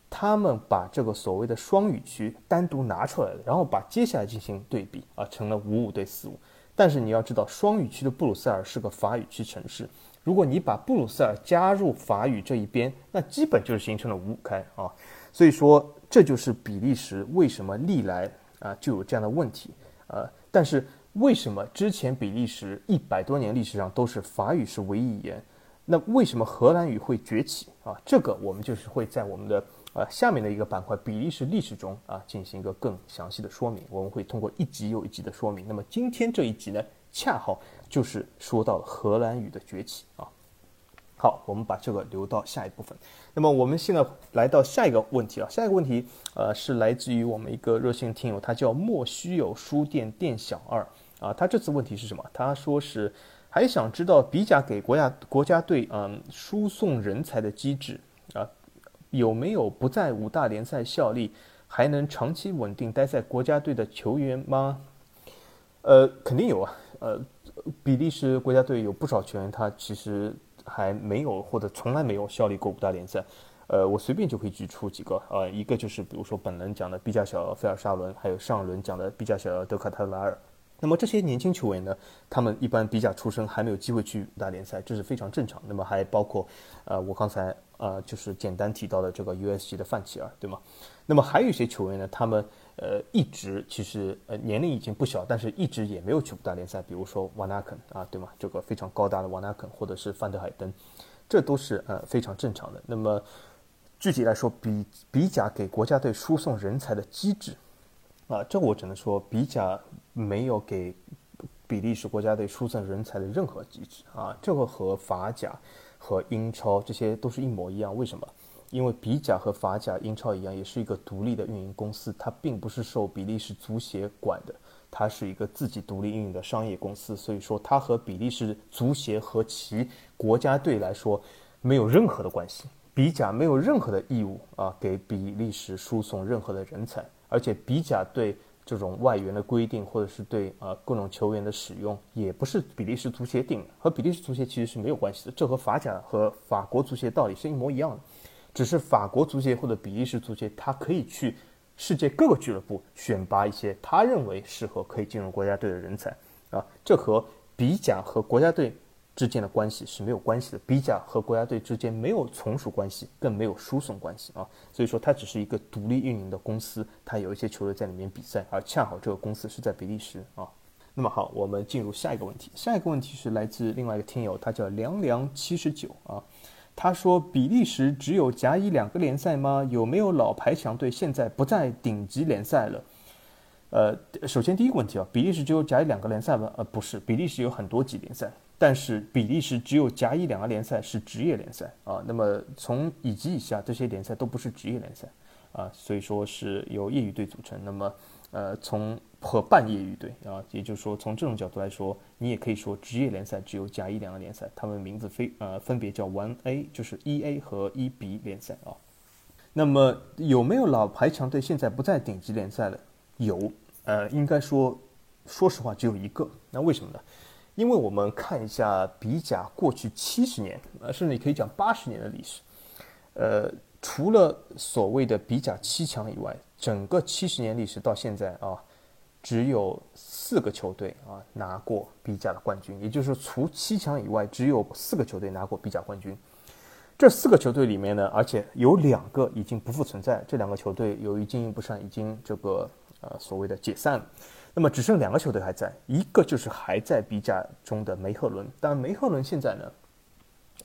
他们把这个所谓的双语区单独拿出来了，然后把接下来进行对比啊，成了五五对四五。但是你要知道，双语区的布鲁塞尔是个法语区城市。如果你把布鲁塞尔加入法语这一边，那基本就是形成了五五开啊。所以说，这就是比利时为什么历来啊就有这样的问题。呃，但是为什么之前比利时一百多年历史上都是法语是唯一语言？那为什么荷兰语会崛起啊？这个我们就是会在我们的呃下面的一个板块比利时历史中啊进行一个更详细的说明。我们会通过一集又一集的说明。那么今天这一集呢，恰好就是说到了荷兰语的崛起啊。好，我们把这个留到下一部分。那么我们现在来到下一个问题啊，下一个问题呃是来自于我们一个热心听友，他叫莫须有书店店小二啊。他这次问题是什么？他说是还想知道比甲给国家国家队嗯输送人才的机制，有没有不在五大联赛效力还能长期稳定待在国家队的球员吗？呃，肯定有啊。呃，比利时国家队有不少球员，他其实。还没有或者从来没有效力过五大联赛，呃，我随便就可以举出几个，呃，一个就是比如说本轮讲的比加小菲尔沙伦，还有上轮讲的比加小德卡特拉尔。那么这些年轻球员呢，他们一般比甲出身，还没有机会去五大联赛，这是非常正常。那么还包括，呃，我刚才呃就是简单提到的这个 USG 的范奇尔，对吗？那么还有一些球员呢，他们呃一直其实呃年龄已经不小，但是一直也没有去五大联赛，比如说瓦纳肯啊，对吗？这个非常高大的瓦纳肯，或者是范德海登，这都是呃非常正常的。那么具体来说，比比甲给国家队输送人才的机制啊，这我只能说比甲没有给比利时国家队输送人才的任何机制啊，这个和法甲和英超这些都是一模一样。为什么？因为比甲和法甲、英超一样，也是一个独立的运营公司，它并不是受比利时足协管的，它是一个自己独立运营的商业公司，所以说它和比利时足协和其国家队来说没有任何的关系。比甲没有任何的义务啊，给比利时输送任何的人才，而且比甲对这种外援的规定，或者是对呃各种球员的使用，也不是比利时足协定的，和比利时足协其实是没有关系的。这和法甲和法国足协道理是一模一样的。只是法国足协或者比利时足协，他可以去世界各个俱乐部选拔一些他认为适合可以进入国家队的人才啊，这和比甲和国家队之间的关系是没有关系的。比甲和国家队之间没有从属关系，更没有输送关系啊，所以说它只是一个独立运营的公司，它有一些球队在里面比赛，而恰好这个公司是在比利时啊。那么好，我们进入下一个问题，下一个问题是来自另外一个听友，他叫凉凉七十九啊。他说：“比利时只有甲乙两个联赛吗？有没有老牌强队现在不在顶级联赛了？”呃，首先第一个问题啊，比利时只有甲乙两个联赛吗？呃，不是，比利时有很多级联赛，但是比利时只有甲乙两个联赛是职业联赛啊。那么从乙级以下这些联赛都不是职业联赛啊，所以说是由业余队组成。那么。呃，从和半业余队啊，也就是说，从这种角度来说，你也可以说职业联赛只有甲乙两个联赛，他们名字非呃分别叫 One A，就是一 A 和一 B 联赛啊。那么有没有老牌强队现在不在顶级联赛了？有，呃，应该说，说实话只有一个。那为什么呢？因为我们看一下比甲过去七十年，呃，甚至可以讲八十年的历史，呃，除了所谓的比甲七强以外。整个七十年历史到现在啊，只有四个球队啊拿过比甲的冠军，也就是说除七强以外，只有四个球队拿过比甲冠军。这四个球队里面呢，而且有两个已经不复存在，这两个球队由于经营不善，已经这个呃所谓的解散。那么只剩两个球队还在，一个就是还在比甲中的梅赫伦。但，梅赫伦现在呢，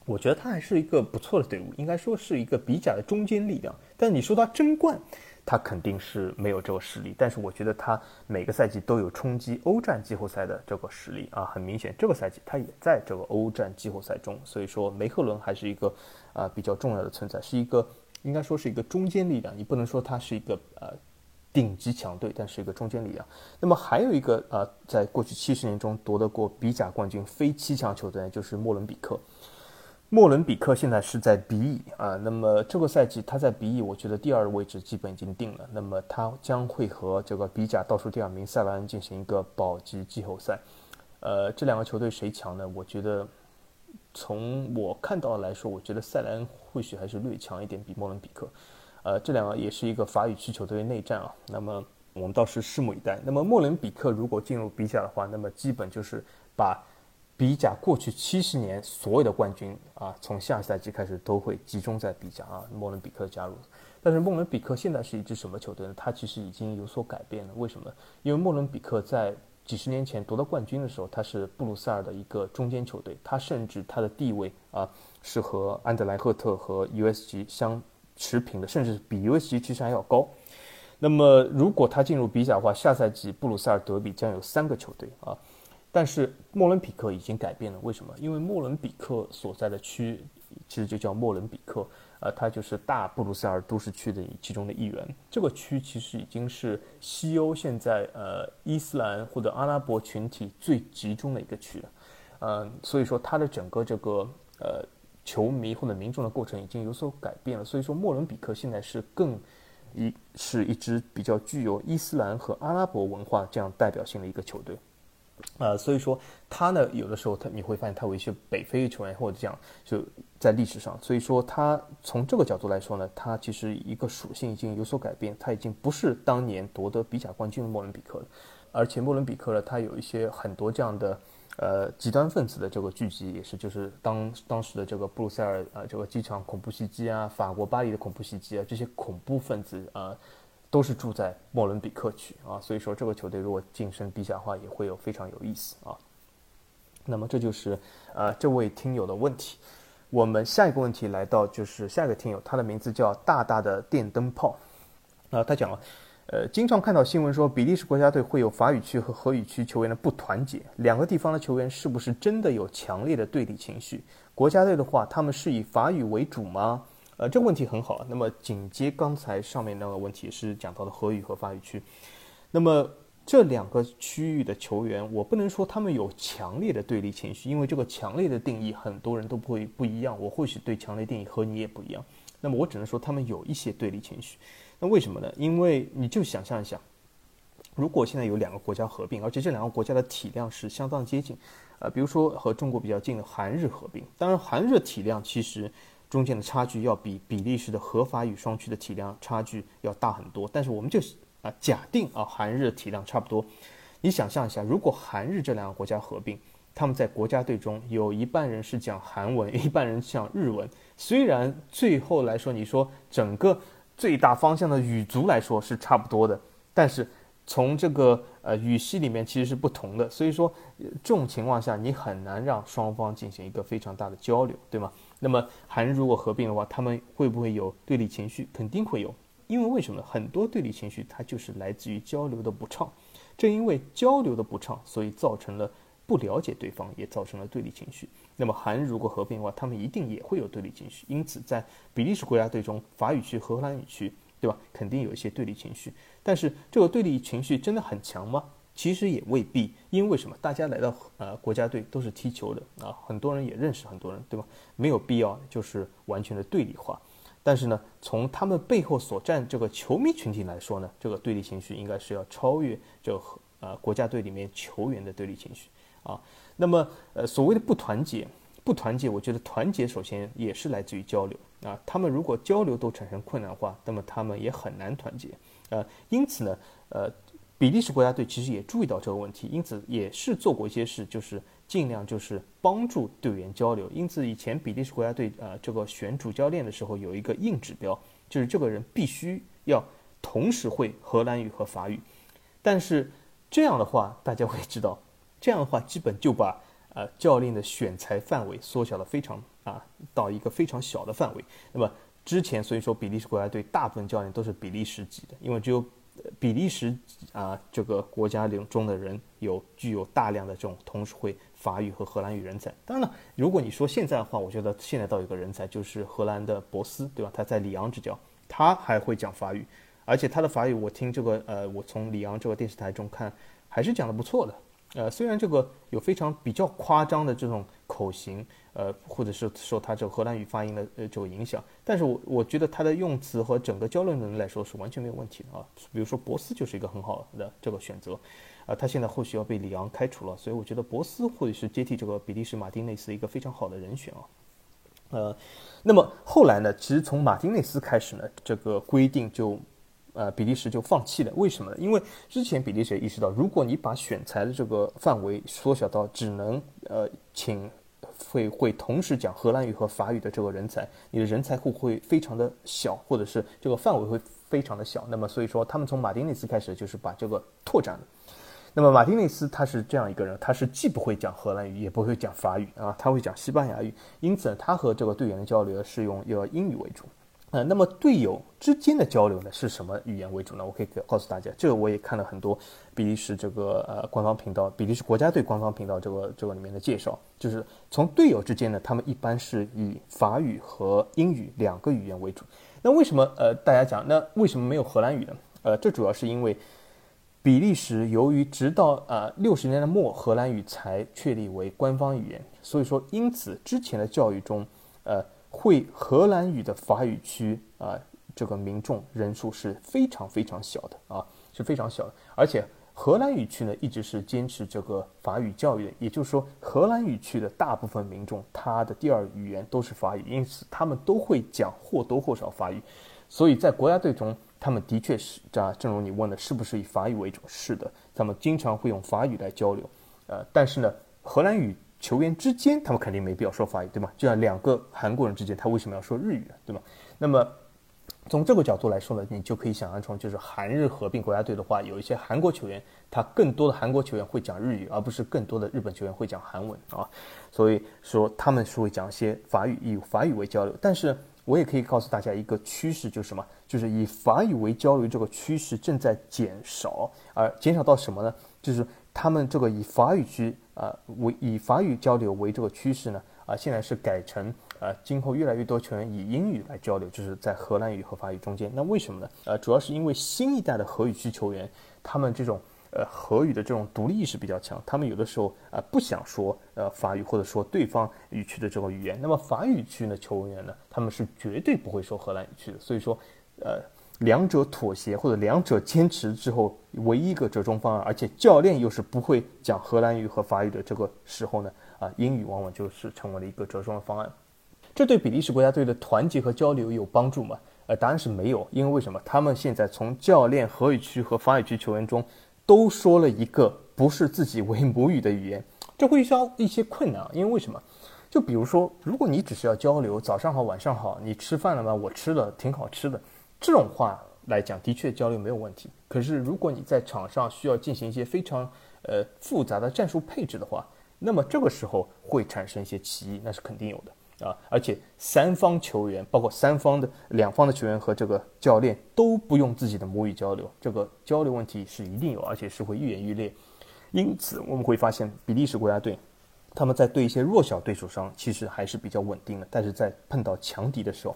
我觉得他还是一个不错的队伍，应该说是一个比甲的中坚力量。但你说他争冠？他肯定是没有这个实力，但是我觉得他每个赛季都有冲击欧战季后赛的这个实力啊，很明显这个赛季他也在这个欧战季后赛中，所以说梅赫伦还是一个啊比较重要的存在，是一个应该说是一个中坚力量，你不能说他是一个呃顶级强队，但是一个中坚力量。那么还有一个啊，在过去七十年中夺得过比甲冠军非七强球队就是莫伦比克。莫伦比克现在是在比乙啊，那么这个赛季他在比乙，我觉得第二位置基本已经定了。那么他将会和这个比甲倒数第二名塞莱恩进行一个保级季后赛。呃，这两个球队谁强呢？我觉得从我看到来说，我觉得塞莱恩或许还是略强一点，比莫伦比克。呃，这两个也是一个法语区球队内战啊。那么我们倒是拭目以待。那么莫伦比克如果进入比甲的话，那么基本就是把。比甲过去七十年所有的冠军啊，从下赛季开始都会集中在比甲啊。莫伦比克加入，但是莫伦比克现在是一支什么球队呢？它其实已经有所改变了。为什么？因为莫伦比克在几十年前夺得冠军的时候，他是布鲁塞尔的一个中间球队，他甚至他的地位啊是和安德莱赫特和 USG 相持平的，甚至比 USG 其实还要高。那么如果他进入比甲的话，下赛季布鲁塞尔德比将有三个球队啊。但是莫伦比克已经改变了，为什么？因为莫伦比克所在的区其实就叫莫伦比克。呃，它就是大布鲁塞尔都市区的其中的一员。这个区其实已经是西欧现在呃伊斯兰或者阿拉伯群体最集中的一个区了。嗯，所以说它的整个这个呃球迷或者民众的构成已经有所改变了。所以说莫伦比克现在是更一是一支比较具有伊斯兰和阿拉伯文化这样代表性的一个球队。呃，所以说他呢，有的时候他你会发现他有一些北非球员或者这样，就在历史上，所以说他从这个角度来说呢，他其实一个属性已经有所改变，他已经不是当年夺得比甲冠军的莫伦比克了，而且莫伦比克呢，他有一些很多这样的呃极端分子的这个聚集，也是就是当当时的这个布鲁塞尔啊这个机场恐怖袭击啊，法国巴黎的恐怖袭击啊，这些恐怖分子啊。都是住在莫伦比克区啊，所以说这个球队如果晋升比甲的话，也会有非常有意思啊。那么这就是呃这位听友的问题。我们下一个问题来到就是下一个听友，他的名字叫大大的电灯泡啊，他讲了，呃，经常看到新闻说比利时国家队会有法语区和荷语区球员的不团结，两个地方的球员是不是真的有强烈的对立情绪？国家队的话，他们是以法语为主吗？呃，这个问题很好。那么紧接刚才上面那个问题是讲到的荷语和法语区，那么这两个区域的球员，我不能说他们有强烈的对立情绪，因为这个强烈的定义很多人都不会不一样。我或许对强烈定义和你也不一样。那么我只能说他们有一些对立情绪。那为什么呢？因为你就想象一下，如果现在有两个国家合并，而且这两个国家的体量是相当接近，呃，比如说和中国比较近的韩日合并，当然韩日体量其实。中间的差距要比比利时的合法与双区的体量差距要大很多，但是我们就啊假定啊韩日体量差不多，你想象一下，如果韩日这两个国家合并，他们在国家队中有一半人是讲韩文，一半人讲日文，虽然最后来说你说整个最大方向的语族来说是差不多的，但是从这个呃语系里面其实是不同的，所以说这种情况下你很难让双方进行一个非常大的交流，对吗？那么韩如果合并的话，他们会不会有对立情绪？肯定会有，因为为什么？很多对立情绪它就是来自于交流的不畅。正因为交流的不畅，所以造成了不了解对方，也造成了对立情绪。那么韩如果合并的话，他们一定也会有对立情绪。因此，在比利时国家队中，法语区、荷兰语区，对吧？肯定有一些对立情绪。但是这个对立情绪真的很强吗？其实也未必，因为什么？大家来到呃国家队都是踢球的啊，很多人也认识很多人，对吧？没有必要就是完全的对立化。但是呢，从他们背后所占这个球迷群体来说呢，这个对立情绪应该是要超越这个呃国家队里面球员的对立情绪啊。那么呃所谓的不团结，不团结，我觉得团结首先也是来自于交流啊。他们如果交流都产生困难的话，那么他们也很难团结呃，因此呢，呃。比利时国家队其实也注意到这个问题，因此也是做过一些事，就是尽量就是帮助队员交流。因此以前比利时国家队呃这个选主教练的时候有一个硬指标，就是这个人必须要同时会荷兰语和法语。但是这样的话，大家会知道，这样的话基本就把呃教练的选材范围缩小了非常啊到一个非常小的范围。那么之前所以说比利时国家队大部分教练都是比利时籍的，因为只有。比利时啊，这个国家领中的人有具有大量的这种同时会法语和荷兰语人才。当然了，如果你说现在的话，我觉得现在倒有个人才，就是荷兰的博斯，对吧？他在里昂执教，他还会讲法语，而且他的法语我听这个呃，我从里昂这个电视台中看，还是讲的不错的。呃，虽然这个有非常比较夸张的这种口型，呃，或者是受他这个荷兰语发音的呃这个影响，但是我我觉得他的用词和整个交流能力来说是完全没有问题的啊。比如说博斯就是一个很好的这个选择，啊，他现在或许要被里昂开除了，所以我觉得博斯或者是接替这个比利时马丁内斯一个非常好的人选啊。呃，那么后来呢，其实从马丁内斯开始呢，这个规定就。呃，比利时就放弃了，为什么呢？因为之前比利时也意识到，如果你把选材的这个范围缩小到只能呃请会会同时讲荷兰语和法语的这个人才，你的人才库会非常的小，或者是这个范围会非常的小。那么所以说，他们从马丁内斯开始就是把这个拓展了。那么马丁内斯他是这样一个人，他是既不会讲荷兰语，也不会讲法语啊，他会讲西班牙语，因此他和这个队员的交流是用要英语为主。呃，那么队友之间的交流呢，是什么语言为主呢？我可以告诉大家，这个我也看了很多比利时这个呃官方频道，比利时国家队官方频道这个这个里面的介绍，就是从队友之间呢，他们一般是以法语和英语两个语言为主。那为什么呃大家讲，那为什么没有荷兰语呢？呃，这主要是因为比利时由于直到呃六十年代末荷兰语才确立为官方语言，所以说因此之前的教育中，呃。会荷兰语的法语区啊，这个民众人数是非常非常小的啊，是非常小的。而且荷兰语区呢，一直是坚持这个法语教育的，也就是说，荷兰语区的大部分民众，他的第二语言都是法语，因此他们都会讲或多或少法语。所以在国家队中，他们的确是啊，正如你问的，是不是以法语为主？是的，他们经常会用法语来交流。呃，但是呢，荷兰语。球员之间，他们肯定没必要说法语，对吗？就像两个韩国人之间，他为什么要说日语，对吗？那么从这个角度来说呢，你就可以想象成，就是韩日合并国家队的话，有一些韩国球员，他更多的韩国球员会讲日语，而不是更多的日本球员会讲韩文啊。所以说他们是会讲一些法语，以法语为交流。但是我也可以告诉大家一个趋势，就是什么？就是以法语为交流这个趋势正在减少，而减少到什么呢？就是他们这个以法语区。啊，为以法语交流为这个趋势呢？啊，现在是改成呃，今后越来越多球员以英语来交流，就是在荷兰语和法语中间。那为什么呢？呃，主要是因为新一代的荷语区球员，他们这种呃荷语的这种独立意识比较强，他们有的时候啊不想说呃法语或者说对方语区的这种语言。那么法语区的球员呢，他们是绝对不会说荷兰语区的。所以说，呃。两者妥协或者两者坚持之后，唯一一个折中方案，而且教练又是不会讲荷兰语和法语的这个时候呢，啊，英语往往就是成为了一个折中的方案。这对比利时国家队的团结和交流有帮助吗？呃，答案是没有，因为为什么？他们现在从教练荷语区和法语区球员中都说了一个不是自己为母语的语言，这会遇到一些困难。因为为什么？就比如说，如果你只是要交流，早上好，晚上好，你吃饭了吗？我吃了，挺好吃的。这种话来讲，的确交流没有问题。可是，如果你在场上需要进行一些非常呃复杂的战术配置的话，那么这个时候会产生一些歧义，那是肯定有的啊。而且，三方球员，包括三方的两方的球员和这个教练都不用自己的母语交流，这个交流问题是一定有，而且是会愈演愈烈。因此，我们会发现比利时国家队他们在对一些弱小对手上其实还是比较稳定的，但是在碰到强敌的时候，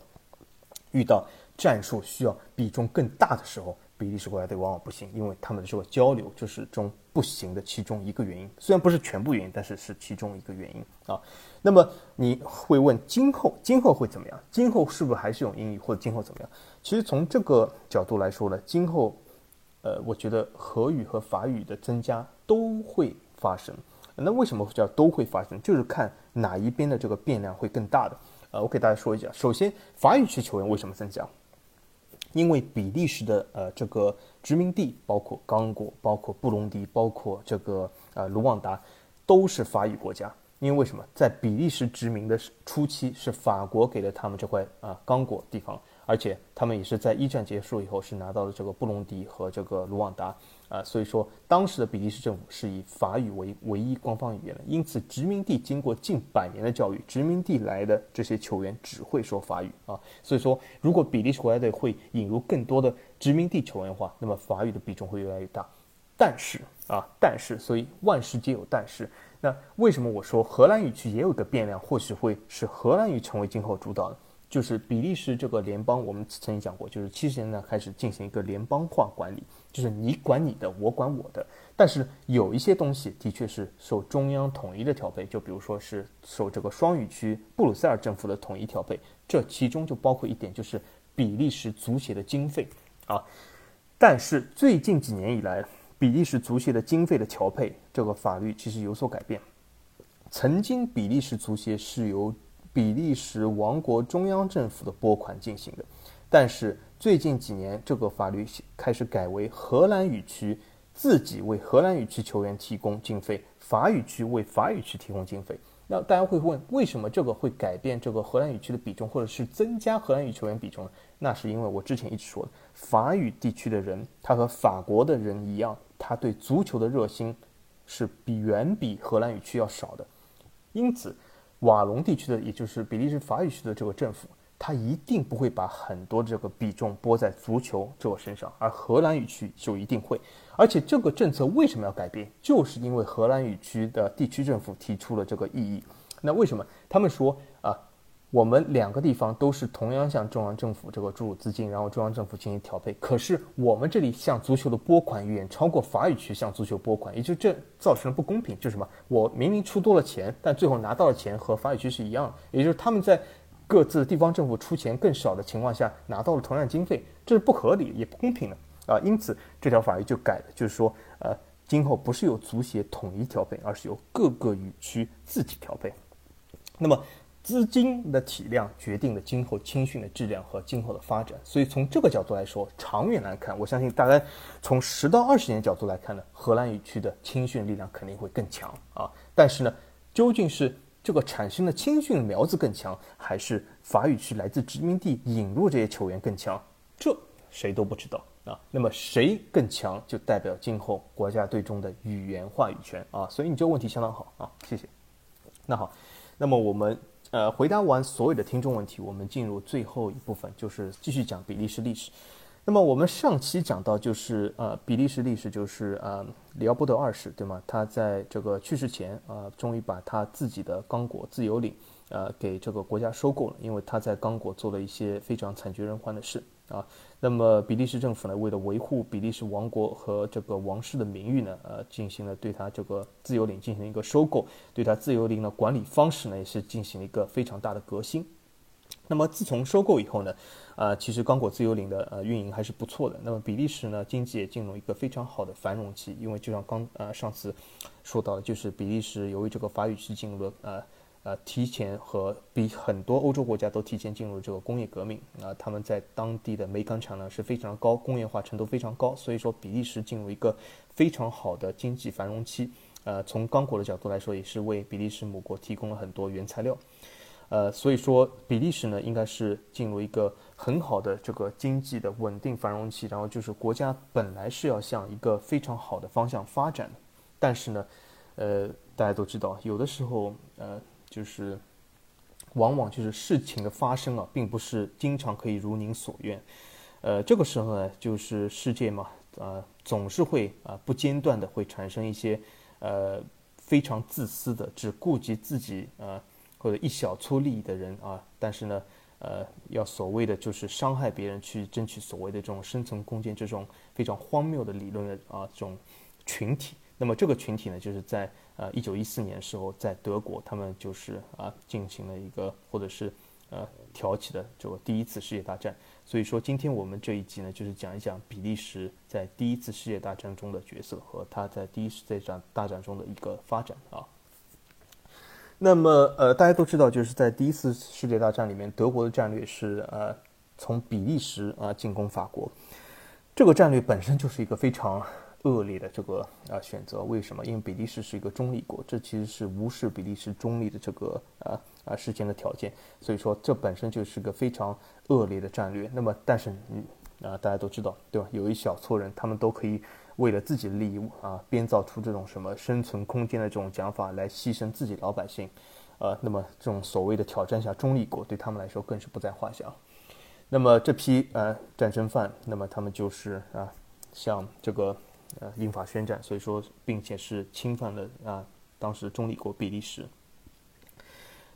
遇到。战术需要比重更大的时候，比利时国家队往往不行，因为他们的这个交流就是中不行的其中一个原因。虽然不是全部原因，但是是其中一个原因啊。那么你会问，今后今后会怎么样？今后是不是还是用英语，或者今后怎么样？其实从这个角度来说呢，今后，呃，我觉得荷语和法语的增加都会发生。那为什么叫都会发生？就是看哪一边的这个变量会更大的。呃，我给大家说一下，首先法语区球员为什么增加？因为比利时的呃这个殖民地，包括刚果、包括布隆迪、包括这个呃卢旺达，都是法语国家。因为为什么？在比利时殖民的初期，是法国给了他们这块啊刚果地方。而且他们也是在一战结束以后是拿到了这个布隆迪和这个卢旺达啊，所以说当时的比利时政府是以法语为唯一官方语言的。因此，殖民地经过近百年的教育，殖民地来的这些球员只会说法语啊。所以说，如果比利时国家队会引入更多的殖民地球员的话，那么法语的比重会越来越大。但是啊，但是，所以万事皆有但是。那为什么我说荷兰语区也有一个变量，或许会使荷兰语成为今后主导呢？就是比利时这个联邦，我们曾经讲过，就是七十年代开始进行一个联邦化管理，就是你管你的，我管我的。但是有一些东西的确是受中央统一的调配，就比如说是受这个双语区布鲁塞尔政府的统一调配。这其中就包括一点，就是比利时足协的经费啊。但是最近几年以来，比利时足协的经费的调配这个法律其实有所改变。曾经比利时足协是由比利时王国中央政府的拨款进行的，但是最近几年这个法律开始改为荷兰语区自己为荷兰语区球员提供经费，法语区为法语区提供经费。那大家会问，为什么这个会改变这个荷兰语区的比重，或者是增加荷兰语球员比重呢？那是因为我之前一直说的，法语地区的人，他和法国的人一样，他对足球的热心是比远比荷兰语区要少的。因此，瓦隆地区的，也就是比利时法语区的这个政府，他一定不会把很多这个比重拨在足球这个身上，而荷兰语区就一定会。而且这个政策为什么要改变？就是因为荷兰语区的地区政府提出了这个异议。那为什么？他们说啊。我们两个地方都是同样向中央政府这个注入资金，然后中央政府进行调配。可是我们这里向足球的拨款远超过法语区向足球拨款，也就这造成了不公平。就是什么？我明明出多了钱，但最后拿到的钱和法语区是一样的，也就是他们在各自地方政府出钱更少的情况下拿到了同样经费，这是不合理也不公平的啊！因此这条法律就改了，就是说，呃，今后不是由足协统一调配，而是由各个语区自己调配。那么。资金的体量决定了今后青训的质量和今后的发展，所以从这个角度来说，长远来看，我相信大概从十到二十年角度来看呢，荷兰语区的青训力量肯定会更强啊。但是呢，究竟是这个产生的青训苗子更强，还是法语区来自殖民地引入这些球员更强，这谁都不知道啊。那么谁更强，就代表今后国家队中的语言话语权啊。所以你这个问题相当好啊，谢谢。那好，那么我们。呃，回答完所有的听众问题，我们进入最后一部分，就是继续讲比利时历史。那么我们上期讲到，就是呃，比利时历史就是呃，里奥波德二世，对吗？他在这个去世前啊，终于把他自己的刚果自由领呃给这个国家收购了，因为他在刚果做了一些非常惨绝人寰的事。啊，那么比利时政府呢，为了维护比利时王国和这个王室的名誉呢，呃，进行了对他这个自由领进行一个收购，对他自由领的管理方式呢，也是进行了一个非常大的革新。那么自从收购以后呢，呃，其实刚果自由领的呃运营还是不错的。那么比利时呢，经济也进入一个非常好的繁荣期，因为就像刚呃上次说到，就是比利时由于这个法语区进入了呃。呃，提前和比很多欧洲国家都提前进入这个工业革命啊，他们在当地的煤钢产量是非常高，工业化程度非常高，所以说比利时进入一个非常好的经济繁荣期。呃，从刚果的角度来说，也是为比利时母国提供了很多原材料。呃，所以说比利时呢，应该是进入一个很好的这个经济的稳定繁荣期，然后就是国家本来是要向一个非常好的方向发展的，但是呢，呃，大家都知道，有的时候呃。就是，往往就是事情的发生啊，并不是经常可以如您所愿。呃，这个时候呢，就是世界嘛，呃，总是会啊不间断的会产生一些呃非常自私的、只顾及自己啊或者一小撮利益的人啊。但是呢，呃，要所谓的就是伤害别人去争取所谓的这种生存空间，这种非常荒谬的理论的啊这种群体。那么这个群体呢，就是在呃一九一四年时候，在德国，他们就是啊进行了一个或者是呃挑起的这个第一次世界大战。所以说，今天我们这一集呢，就是讲一讲比利时在第一次世界大战中的角色和他在第一次世界大战中的一个发展啊。那么呃，大家都知道，就是在第一次世界大战里面，德国的战略是呃从比利时啊进攻法国，这个战略本身就是一个非常。恶劣的这个啊选择，为什么？因为比利时是一个中立国，这其实是无视比利时中立的这个啊啊事先的条件，所以说这本身就是个非常恶劣的战略。那么，但是你啊，大家都知道，对吧？有一小撮人，他们都可以为了自己的利益啊，编造出这种什么生存空间的这种讲法来牺牲自己老百姓，呃，那么这种所谓的挑战下中立国对他们来说更是不在话下。那么这批呃战争犯，那么他们就是啊，像这个。呃，英法宣战，所以说，并且是侵犯了啊，当时中立国比利时。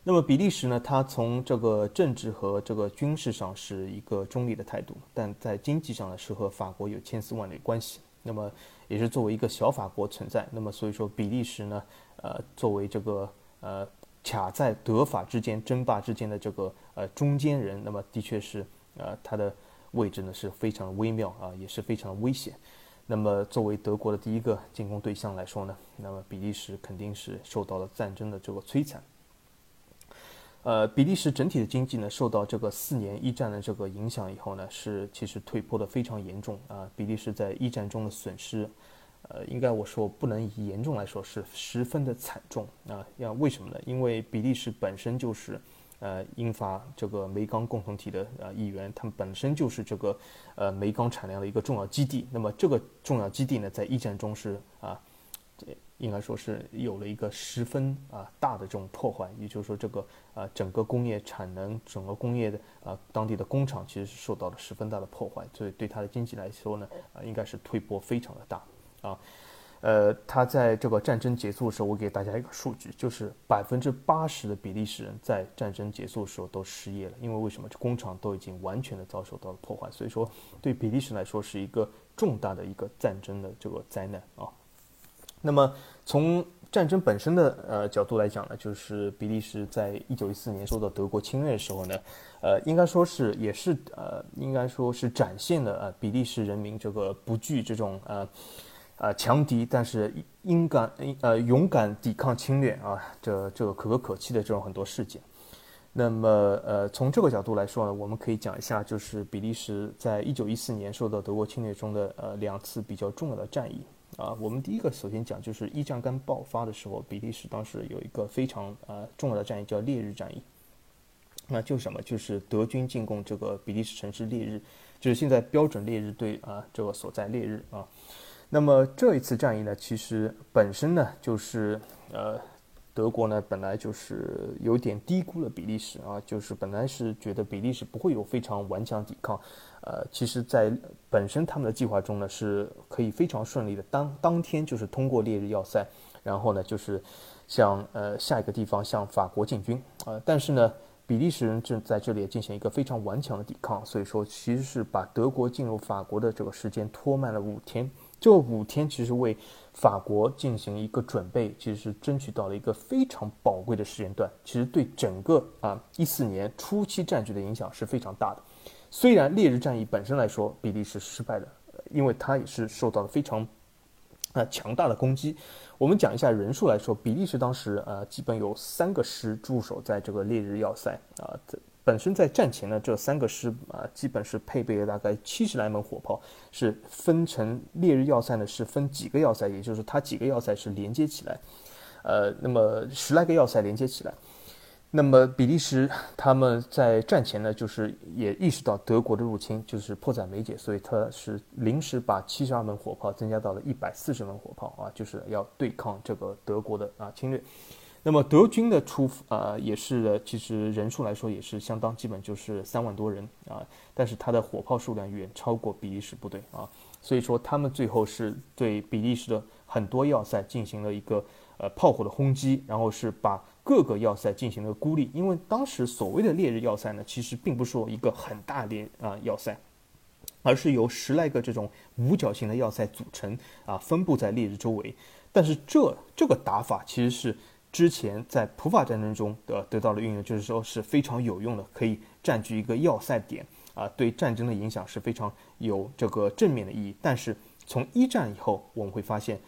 那么比利时呢，它从这个政治和这个军事上是一个中立的态度，但在经济上呢，是和法国有千丝万缕关系。那么也是作为一个小法国存在。那么所以说，比利时呢，呃，作为这个呃卡在德法之间争霸之间的这个呃中间人，那么的确是呃它的位置呢是非常微妙啊，也是非常危险。那么，作为德国的第一个进攻对象来说呢，那么比利时肯定是受到了战争的这个摧残。呃，比利时整体的经济呢，受到这个四年一战的这个影响以后呢，是其实退坡的非常严重啊。比利时在一战中的损失，呃，应该我说不能以严重来说，是十分的惨重啊。要为什么呢？因为比利时本身就是。呃，英法这个煤钢共同体的呃一员，他们本身就是这个呃煤钢产量的一个重要基地。那么这个重要基地呢，在一战中是啊，应该说是有了一个十分啊大的这种破坏。也就是说，这个啊整个工业产能，整个工业的啊当地的工厂其实是受到了十分大的破坏，所以对它的经济来说呢，啊应该是推波非常的大啊。呃，他在这个战争结束的时候，我给大家一个数据，就是百分之八十的比利时人在战争结束的时候都失业了，因为为什么？这工厂都已经完全的遭受到了破坏，所以说对比利时来说是一个重大的一个战争的这个灾难啊。那么从战争本身的呃角度来讲呢，就是比利时在一九一四年受到德国侵略的时候呢，呃，应该说是也是呃，应该说是展现了呃比利时人民这个不惧这种呃。啊，强敌，但是应敢，呃，勇敢抵抗侵略啊，这这个可歌可泣的这种很多事件。那么，呃，从这个角度来说呢，我们可以讲一下，就是比利时在一九一四年受到德国侵略中的呃两次比较重要的战役啊。我们第一个首先讲，就是一战刚爆发的时候，比利时当时有一个非常呃重要的战役叫烈日战役。那就是什么？就是德军进攻这个比利时城市烈日，就是现在标准烈日对啊这个所在烈日啊。那么这一次战役呢，其实本身呢，就是呃，德国呢本来就是有点低估了比利时啊，就是本来是觉得比利时不会有非常顽强抵抗，呃，其实，在本身他们的计划中呢，是可以非常顺利的当当天就是通过烈日要塞，然后呢就是向呃下一个地方向法国进军啊，但是呢，比利时人正在这里进行一个非常顽强的抵抗，所以说其实是把德国进入法国的这个时间拖慢了五天。这五天其实为法国进行一个准备，其实是争取到了一个非常宝贵的时间段。其实对整个啊一四年初期战局的影响是非常大的。虽然烈日战役本身来说比利时失败的，因为它也是受到了非常啊强大的攻击。我们讲一下人数来说，比利时当时啊基本有三个师驻守在这个烈日要塞啊。本身在战前呢，这三个师啊，基本是配备了大概七十来门火炮，是分成烈日要塞呢，是分几个要塞，也就是它几个要塞是连接起来，呃，那么十来个要塞连接起来。那么比利时他们在战前呢，就是也意识到德国的入侵就是迫在眉睫，所以他是临时把七十二门火炮增加到了一百四十门火炮啊，就是要对抗这个德国的啊侵略。那么德军的出呃也是其实人数来说也是相当，基本就是三万多人啊，但是他的火炮数量远超过比利时部队啊，所以说他们最后是对比利时的很多要塞进行了一个呃炮火的轰击，然后是把各个要塞进行了孤立，因为当时所谓的烈日要塞呢，其实并不是说一个很大的啊要塞，而是由十来个这种五角形的要塞组成啊，分布在烈日周围，但是这这个打法其实是。之前在普法战争中的得到了运用，就是说是非常有用的，可以占据一个要塞点啊，对战争的影响是非常有这个正面的意义。但是从一战以后，我们会发现，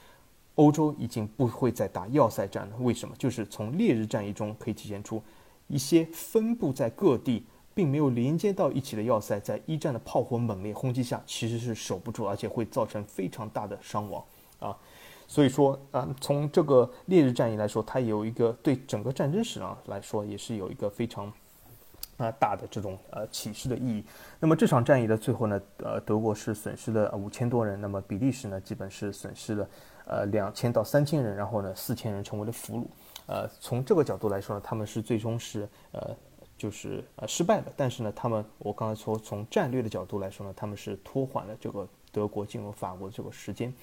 欧洲已经不会再打要塞战了。为什么？就是从烈日战役中可以体现出，一些分布在各地并没有连接到一起的要塞，在一战的炮火猛烈轰击下，其实是守不住，而且会造成非常大的伤亡啊。所以说，啊，从这个烈日战役来说，它有一个对整个战争史上来说，也是有一个非常啊大的这种呃启示的意义。那么这场战役的最后呢，呃，德国是损失了五千多人，那么比利时呢，基本是损失了呃两千到三千人，然后呢，四千人成为了俘虏。呃，从这个角度来说呢，他们是最终是呃就是呃失败的。但是呢，他们我刚才说从战略的角度来说呢，他们是拖缓了这个德国进入法国的这个时间。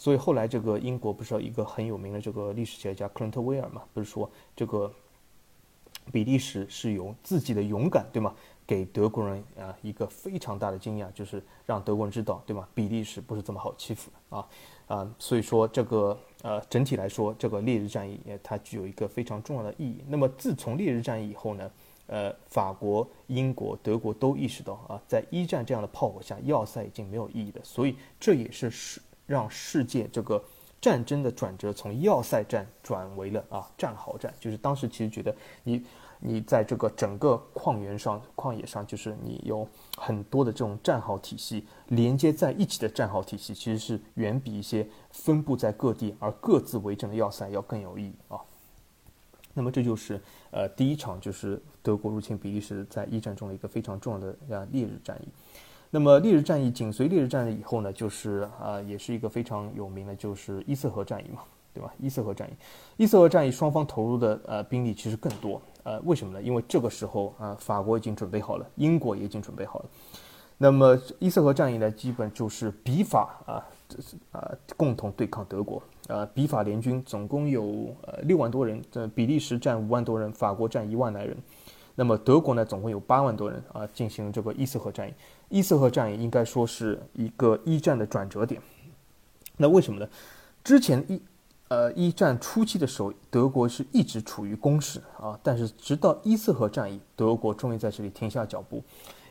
所以后来这个英国不是有一个很有名的这个历史学家克伦特威尔嘛？不是说这个比利时是有自己的勇敢，对吗？给德国人啊一个非常大的惊讶，就是让德国人知道，对吗？比利时不是这么好欺负的啊啊！所以说这个呃整体来说，这个烈日战役它具有一个非常重要的意义。那么自从烈日战役以后呢，呃，法国、英国、德国都意识到啊，在一战这样的炮火下，要塞已经没有意义了，所以这也是是。让世界这个战争的转折从要塞战转为了啊战壕战，就是当时其实觉得你你在这个整个矿源上、旷野上，就是你有很多的这种战壕体系连接在一起的战壕体系，其实是远比一些分布在各地而各自为政的要塞要更有意义啊。那么这就是呃第一场就是德国入侵比利时在一战中的一个非常重要的呃烈日战役。那么烈日战役紧随烈日战役以后呢，就是啊也是一个非常有名的，就是伊斯河战役嘛。对吧？伊斯河战役，伊斯河战役双方投入的呃兵力其实更多。呃，为什么呢？因为这个时候啊，法国已经准备好了，英国也已经准备好了。那么伊斯河战役呢，基本就是比法啊，啊共同对抗德国。呃，比法联军总共有呃六万多人，这比利时占五万多人，法国占一万来人。那么德国呢，总共有八万多人啊，进行这个伊斯河战役。伊斯河战役应该说是一个一战的转折点。那为什么呢？之前一呃，一战初期的时候，德国是一直处于攻势啊，但是直到伊斯河战役，德国终于在这里停下脚步，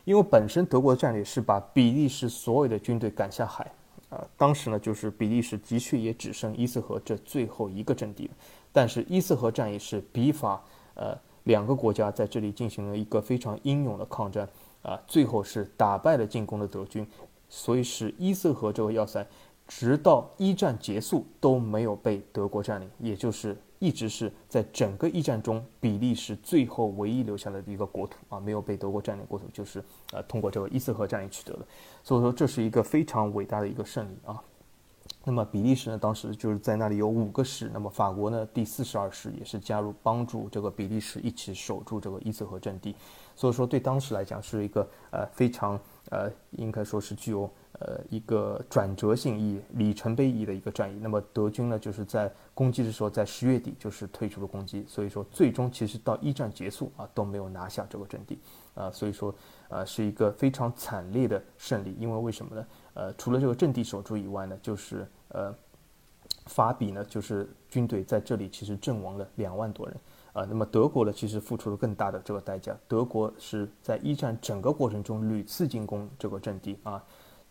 因为本身德国的战略是把比利时所有的军队赶下海啊，当时呢，就是比利时的确也只剩伊斯河这最后一个阵地了，但是伊斯河战役是比法呃两个国家在这里进行了一个非常英勇的抗战啊，最后是打败了进攻的德军，所以使伊瑟河这个要塞。直到一战结束都没有被德国占领，也就是一直是在整个一战中比利时最后唯一留下来的一个国土啊，没有被德国占领国土，就是呃通过这个伊瑟河战役取得的。所以说这是一个非常伟大的一个胜利啊。那么比利时呢，当时就是在那里有五个师，那么法国呢第四十二师也是加入帮助这个比利时一起守住这个伊瑟河阵地。所以说对当时来讲是一个呃非常呃应该说是具有。呃，一个转折性意义、里程碑意义的一个战役。那么德军呢，就是在攻击的时候，在十月底就是退出了攻击。所以说，最终其实到一战结束啊，都没有拿下这个阵地啊。所以说，呃，是一个非常惨烈的胜利。因为为什么呢？呃，除了这个阵地守住以外呢，就是呃，法比呢，就是军队在这里其实阵亡了两万多人啊。那么德国呢，其实付出了更大的这个代价。德国是在一战整个过程中屡次进攻这个阵地啊。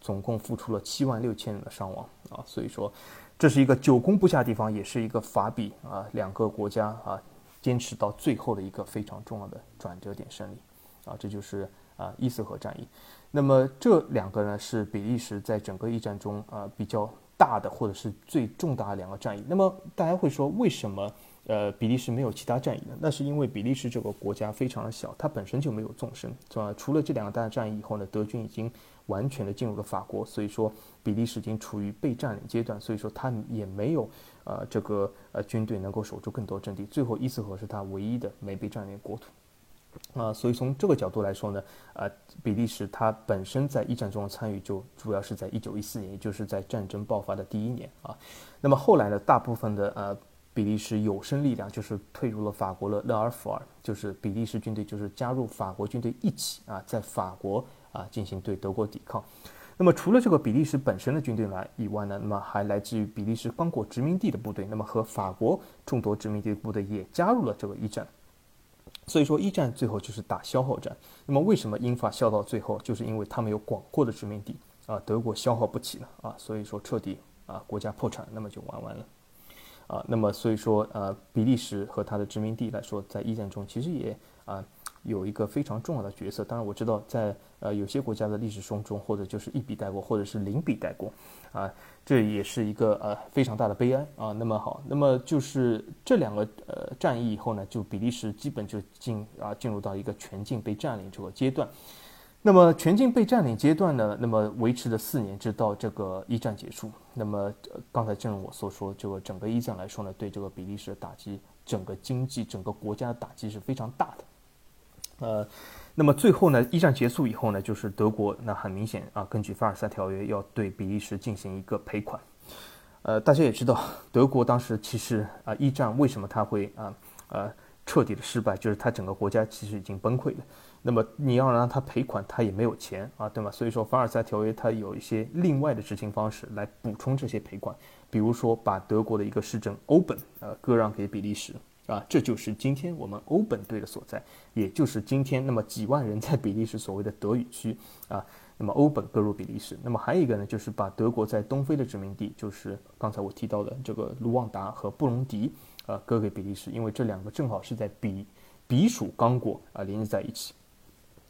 总共付出了七万六千人的伤亡啊，所以说，这是一个久攻不下地方，也是一个法比啊两个国家啊坚持到最后的一个非常重要的转折点胜利啊，这就是啊伊斯河战役。那么这两个呢是比利时在整个一战中啊比较大的或者是最重大的两个战役。那么大家会说为什么？呃，比利时没有其他战役的？那是因为比利时这个国家非常的小，它本身就没有纵深，是吧？除了这两个大战役以后呢，德军已经完全的进入了法国，所以说比利时已经处于被占领阶段，所以说它也没有呃这个呃军队能够守住更多阵地。最后伊斯河是它唯一的没被占领国土，啊，所以从这个角度来说呢，呃，比利时它本身在一战中的参与就主要是在一九一四年，也就是在战争爆发的第一年啊。那么后来呢，大部分的呃。比利时有生力量就是退入了法国的勒尔弗尔，就是比利时军队就是加入法国军队一起啊，在法国啊进行对德国抵抗。那么除了这个比利时本身的军队来以外呢，那么还来自于比利时刚果殖民地的部队，那么和法国众多殖民地的部队也加入了这个一战。所以说一战最后就是打消耗战。那么为什么英法消到最后，就是因为他们有广阔的殖民地啊，德国消耗不起了啊，所以说彻底啊国家破产，那么就玩完了。啊，那么所以说，呃，比利时和它的殖民地来说，在一战中其实也啊有一个非常重要的角色。当然，我知道在呃有些国家的历史书中，或者就是一笔带过，或者是零笔带过，啊，这也是一个呃非常大的悲哀啊。那么好，那么就是这两个呃战役以后呢，就比利时基本就进啊进入到一个全境被占领这个阶段。那么全境被占领阶段呢？那么维持了四年，直到这个一战结束。那么刚才正如我所说，这个整个一战来说呢，对这个比利时的打击，整个经济、整个国家的打击是非常大的。呃，那么最后呢，一战结束以后呢，就是德国那很明显啊，根据凡尔赛条约要对比利时进行一个赔款。呃，大家也知道，德国当时其实啊，一战为什么他会啊呃彻底的失败，就是他整个国家其实已经崩溃了。那么你要让他赔款，他也没有钱啊，对吗？所以说凡尔赛条约它有一些另外的执行方式来补充这些赔款，比如说把德国的一个市政欧本呃割让给比利时啊，这就是今天我们欧本队的所在，也就是今天那么几万人在比利时所谓的德语区啊，那么欧本割入比利时。那么还有一个呢，就是把德国在东非的殖民地，就是刚才我提到的这个卢旺达和布隆迪啊割给比利时，因为这两个正好是在比。比属刚果啊连接在一起。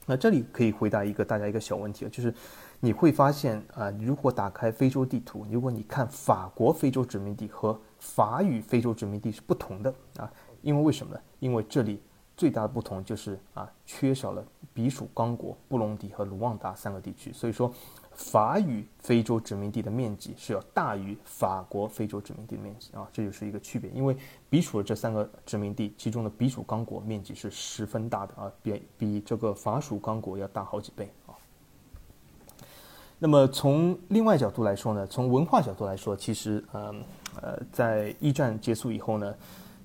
那这里可以回答一个大家一个小问题啊，就是你会发现啊，如果打开非洲地图，如果你看法国非洲殖民地和法语非洲殖民地是不同的啊，因为为什么呢？因为这里最大的不同就是啊，缺少了比属刚果、布隆迪和卢旺达三个地区，所以说。法语非洲殖民地的面积是要大于法国非洲殖民地的面积啊，这就是一个区别。因为比属的这三个殖民地，其中的比属刚果面积是十分大的啊，比比这个法属刚果要大好几倍啊。那么从另外角度来说呢，从文化角度来说，其实嗯呃，在一战结束以后呢，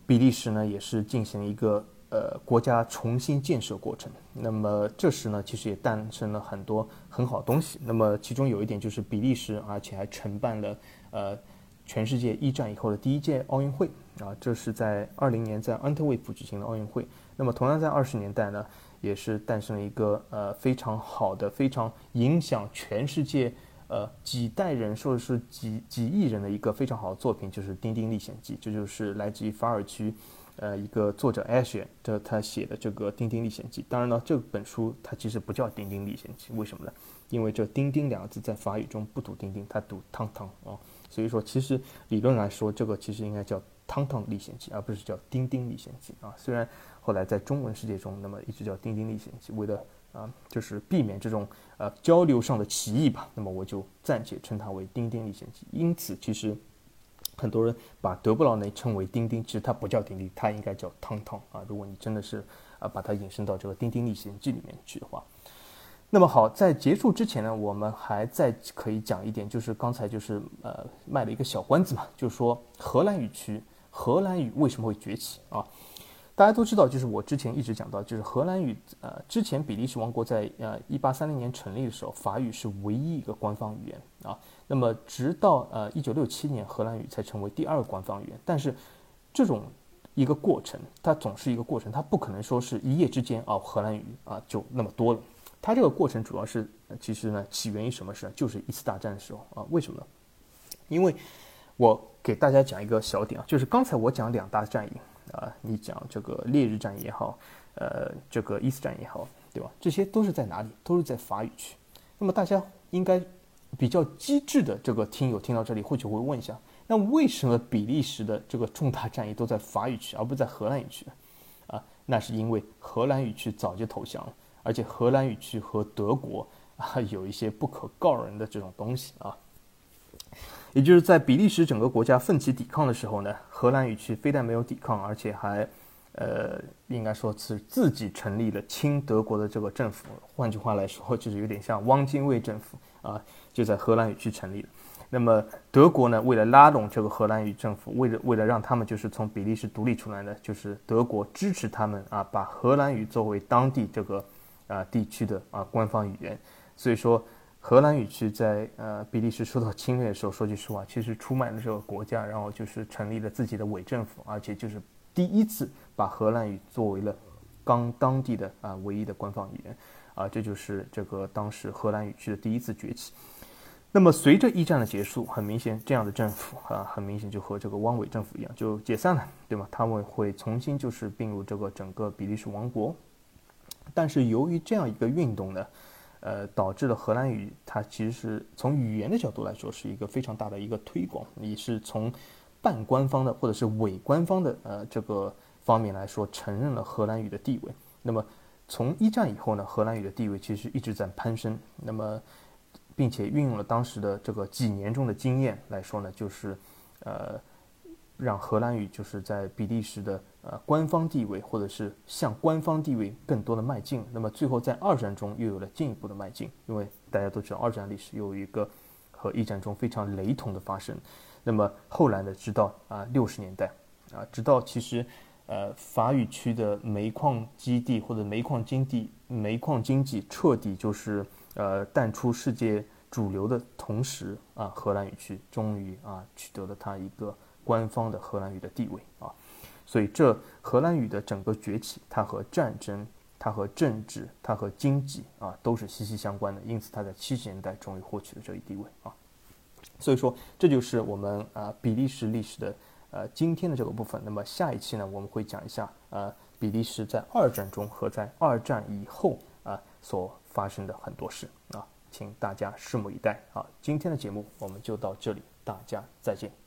比利时呢也是进行一个。呃，国家重新建设过程。那么这时呢，其实也诞生了很多很好的东西。那么其中有一点就是比利时，而且还承办了呃全世界一战以后的第一届奥运会啊。这是在二零年在安特卫普举行的奥运会。那么同样在二十年代呢，也是诞生了一个呃非常好的、非常影响全世界呃几代人，或者是几几亿人的一个非常好的作品，就是《丁丁历险记》。这就是来自于法尔区。呃，一个作者艾雪，这他写的这个《丁丁历险记》，当然呢，这本书它其实不叫《丁丁历险记》，为什么呢？因为这“丁丁”两个字在法语中不读“丁丁”，它读“汤汤”啊，所以说其实理论来说，这个其实应该叫《汤汤历险记》，而不是叫《丁丁历险记》啊。虽然后来在中文世界中，那么一直叫《丁丁历险记》，为了啊，就是避免这种呃交流上的歧义吧，那么我就暂且称它为《丁丁历险记》。因此，其实。很多人把德布劳内称为丁丁，其实他不叫丁丁，他应该叫汤汤啊。如果你真的是啊把它引申到这个《丁丁历险记》里面去的话，那么好，在结束之前呢，我们还再可以讲一点，就是刚才就是呃卖了一个小关子嘛，就是说荷兰语区，荷兰语为什么会崛起啊？大家都知道，就是我之前一直讲到，就是荷兰语，呃，之前比利时王国在呃一八三零年成立的时候，法语是唯一一个官方语言啊。那么直到呃一九六七年，荷兰语才成为第二官方语言。但是这种一个过程，它总是一个过程，它不可能说是一夜之间啊，荷兰语啊就那么多了。它这个过程主要是其实呢起源于什么事？就是一次大战的时候啊。为什么呢？因为我给大家讲一个小点啊，就是刚才我讲两大战役。啊，你讲这个烈日战也好，呃，这个伊斯战也好，对吧？这些都是在哪里？都是在法语区。那么大家应该比较机智的这个听友听到这里，或许会问一下：那为什么比利时的这个重大战役都在法语区，而不是在荷兰语区？啊，那是因为荷兰语区早就投降了，而且荷兰语区和德国啊有一些不可告人的这种东西啊。也就是在比利时整个国家奋起抵抗的时候呢，荷兰语区非但没有抵抗，而且还，呃，应该说是自己成立了亲德国的这个政府。换句话来说，就是有点像汪精卫政府啊，就在荷兰语区成立了。那么德国呢，为了拉拢这个荷兰语政府，为了为了让他们就是从比利时独立出来呢，就是德国支持他们啊，把荷兰语作为当地这个啊地区的啊官方语言。所以说。荷兰语区在呃比利时受到侵略的时候，说句实话，其实出卖了这个国家，然后就是成立了自己的伪政府，而且就是第一次把荷兰语作为了刚当地的啊唯一的官方语言，啊，这就是这个当时荷兰语区的第一次崛起。那么随着一战的结束，很明显这样的政府啊，很明显就和这个汪伪政府一样，就解散了，对吗？他们会重新就是并入这个整个比利时王国，但是由于这样一个运动呢。呃，导致了荷兰语，它其实是从语言的角度来说，是一个非常大的一个推广。你是从半官方的或者是伪官方的呃这个方面来说，承认了荷兰语的地位。那么从一战以后呢，荷兰语的地位其实一直在攀升。那么，并且运用了当时的这个几年中的经验来说呢，就是呃。让荷兰语就是在比利时的呃官方地位，或者是向官方地位更多的迈进。那么最后在二战中又有了进一步的迈进，因为大家都知道二战历史又有一个和一战中非常雷同的发生。那么后来呢，直到啊六十年代啊，直到其实呃法语区的煤矿基地或者煤矿经济煤矿经济彻底就是呃淡出世界主流的同时啊，荷兰语区终于啊取得了它一个。官方的荷兰语的地位啊，所以这荷兰语的整个崛起，它和战争、它和政治、它和经济啊都是息息相关的。因此，它在七十年代终于获取了这一地位啊。所以说，这就是我们啊比利时历史的呃今天的这个部分。那么下一期呢，我们会讲一下呃。比利时在二战中和在二战以后啊所发生的很多事啊，请大家拭目以待啊。今天的节目我们就到这里，大家再见。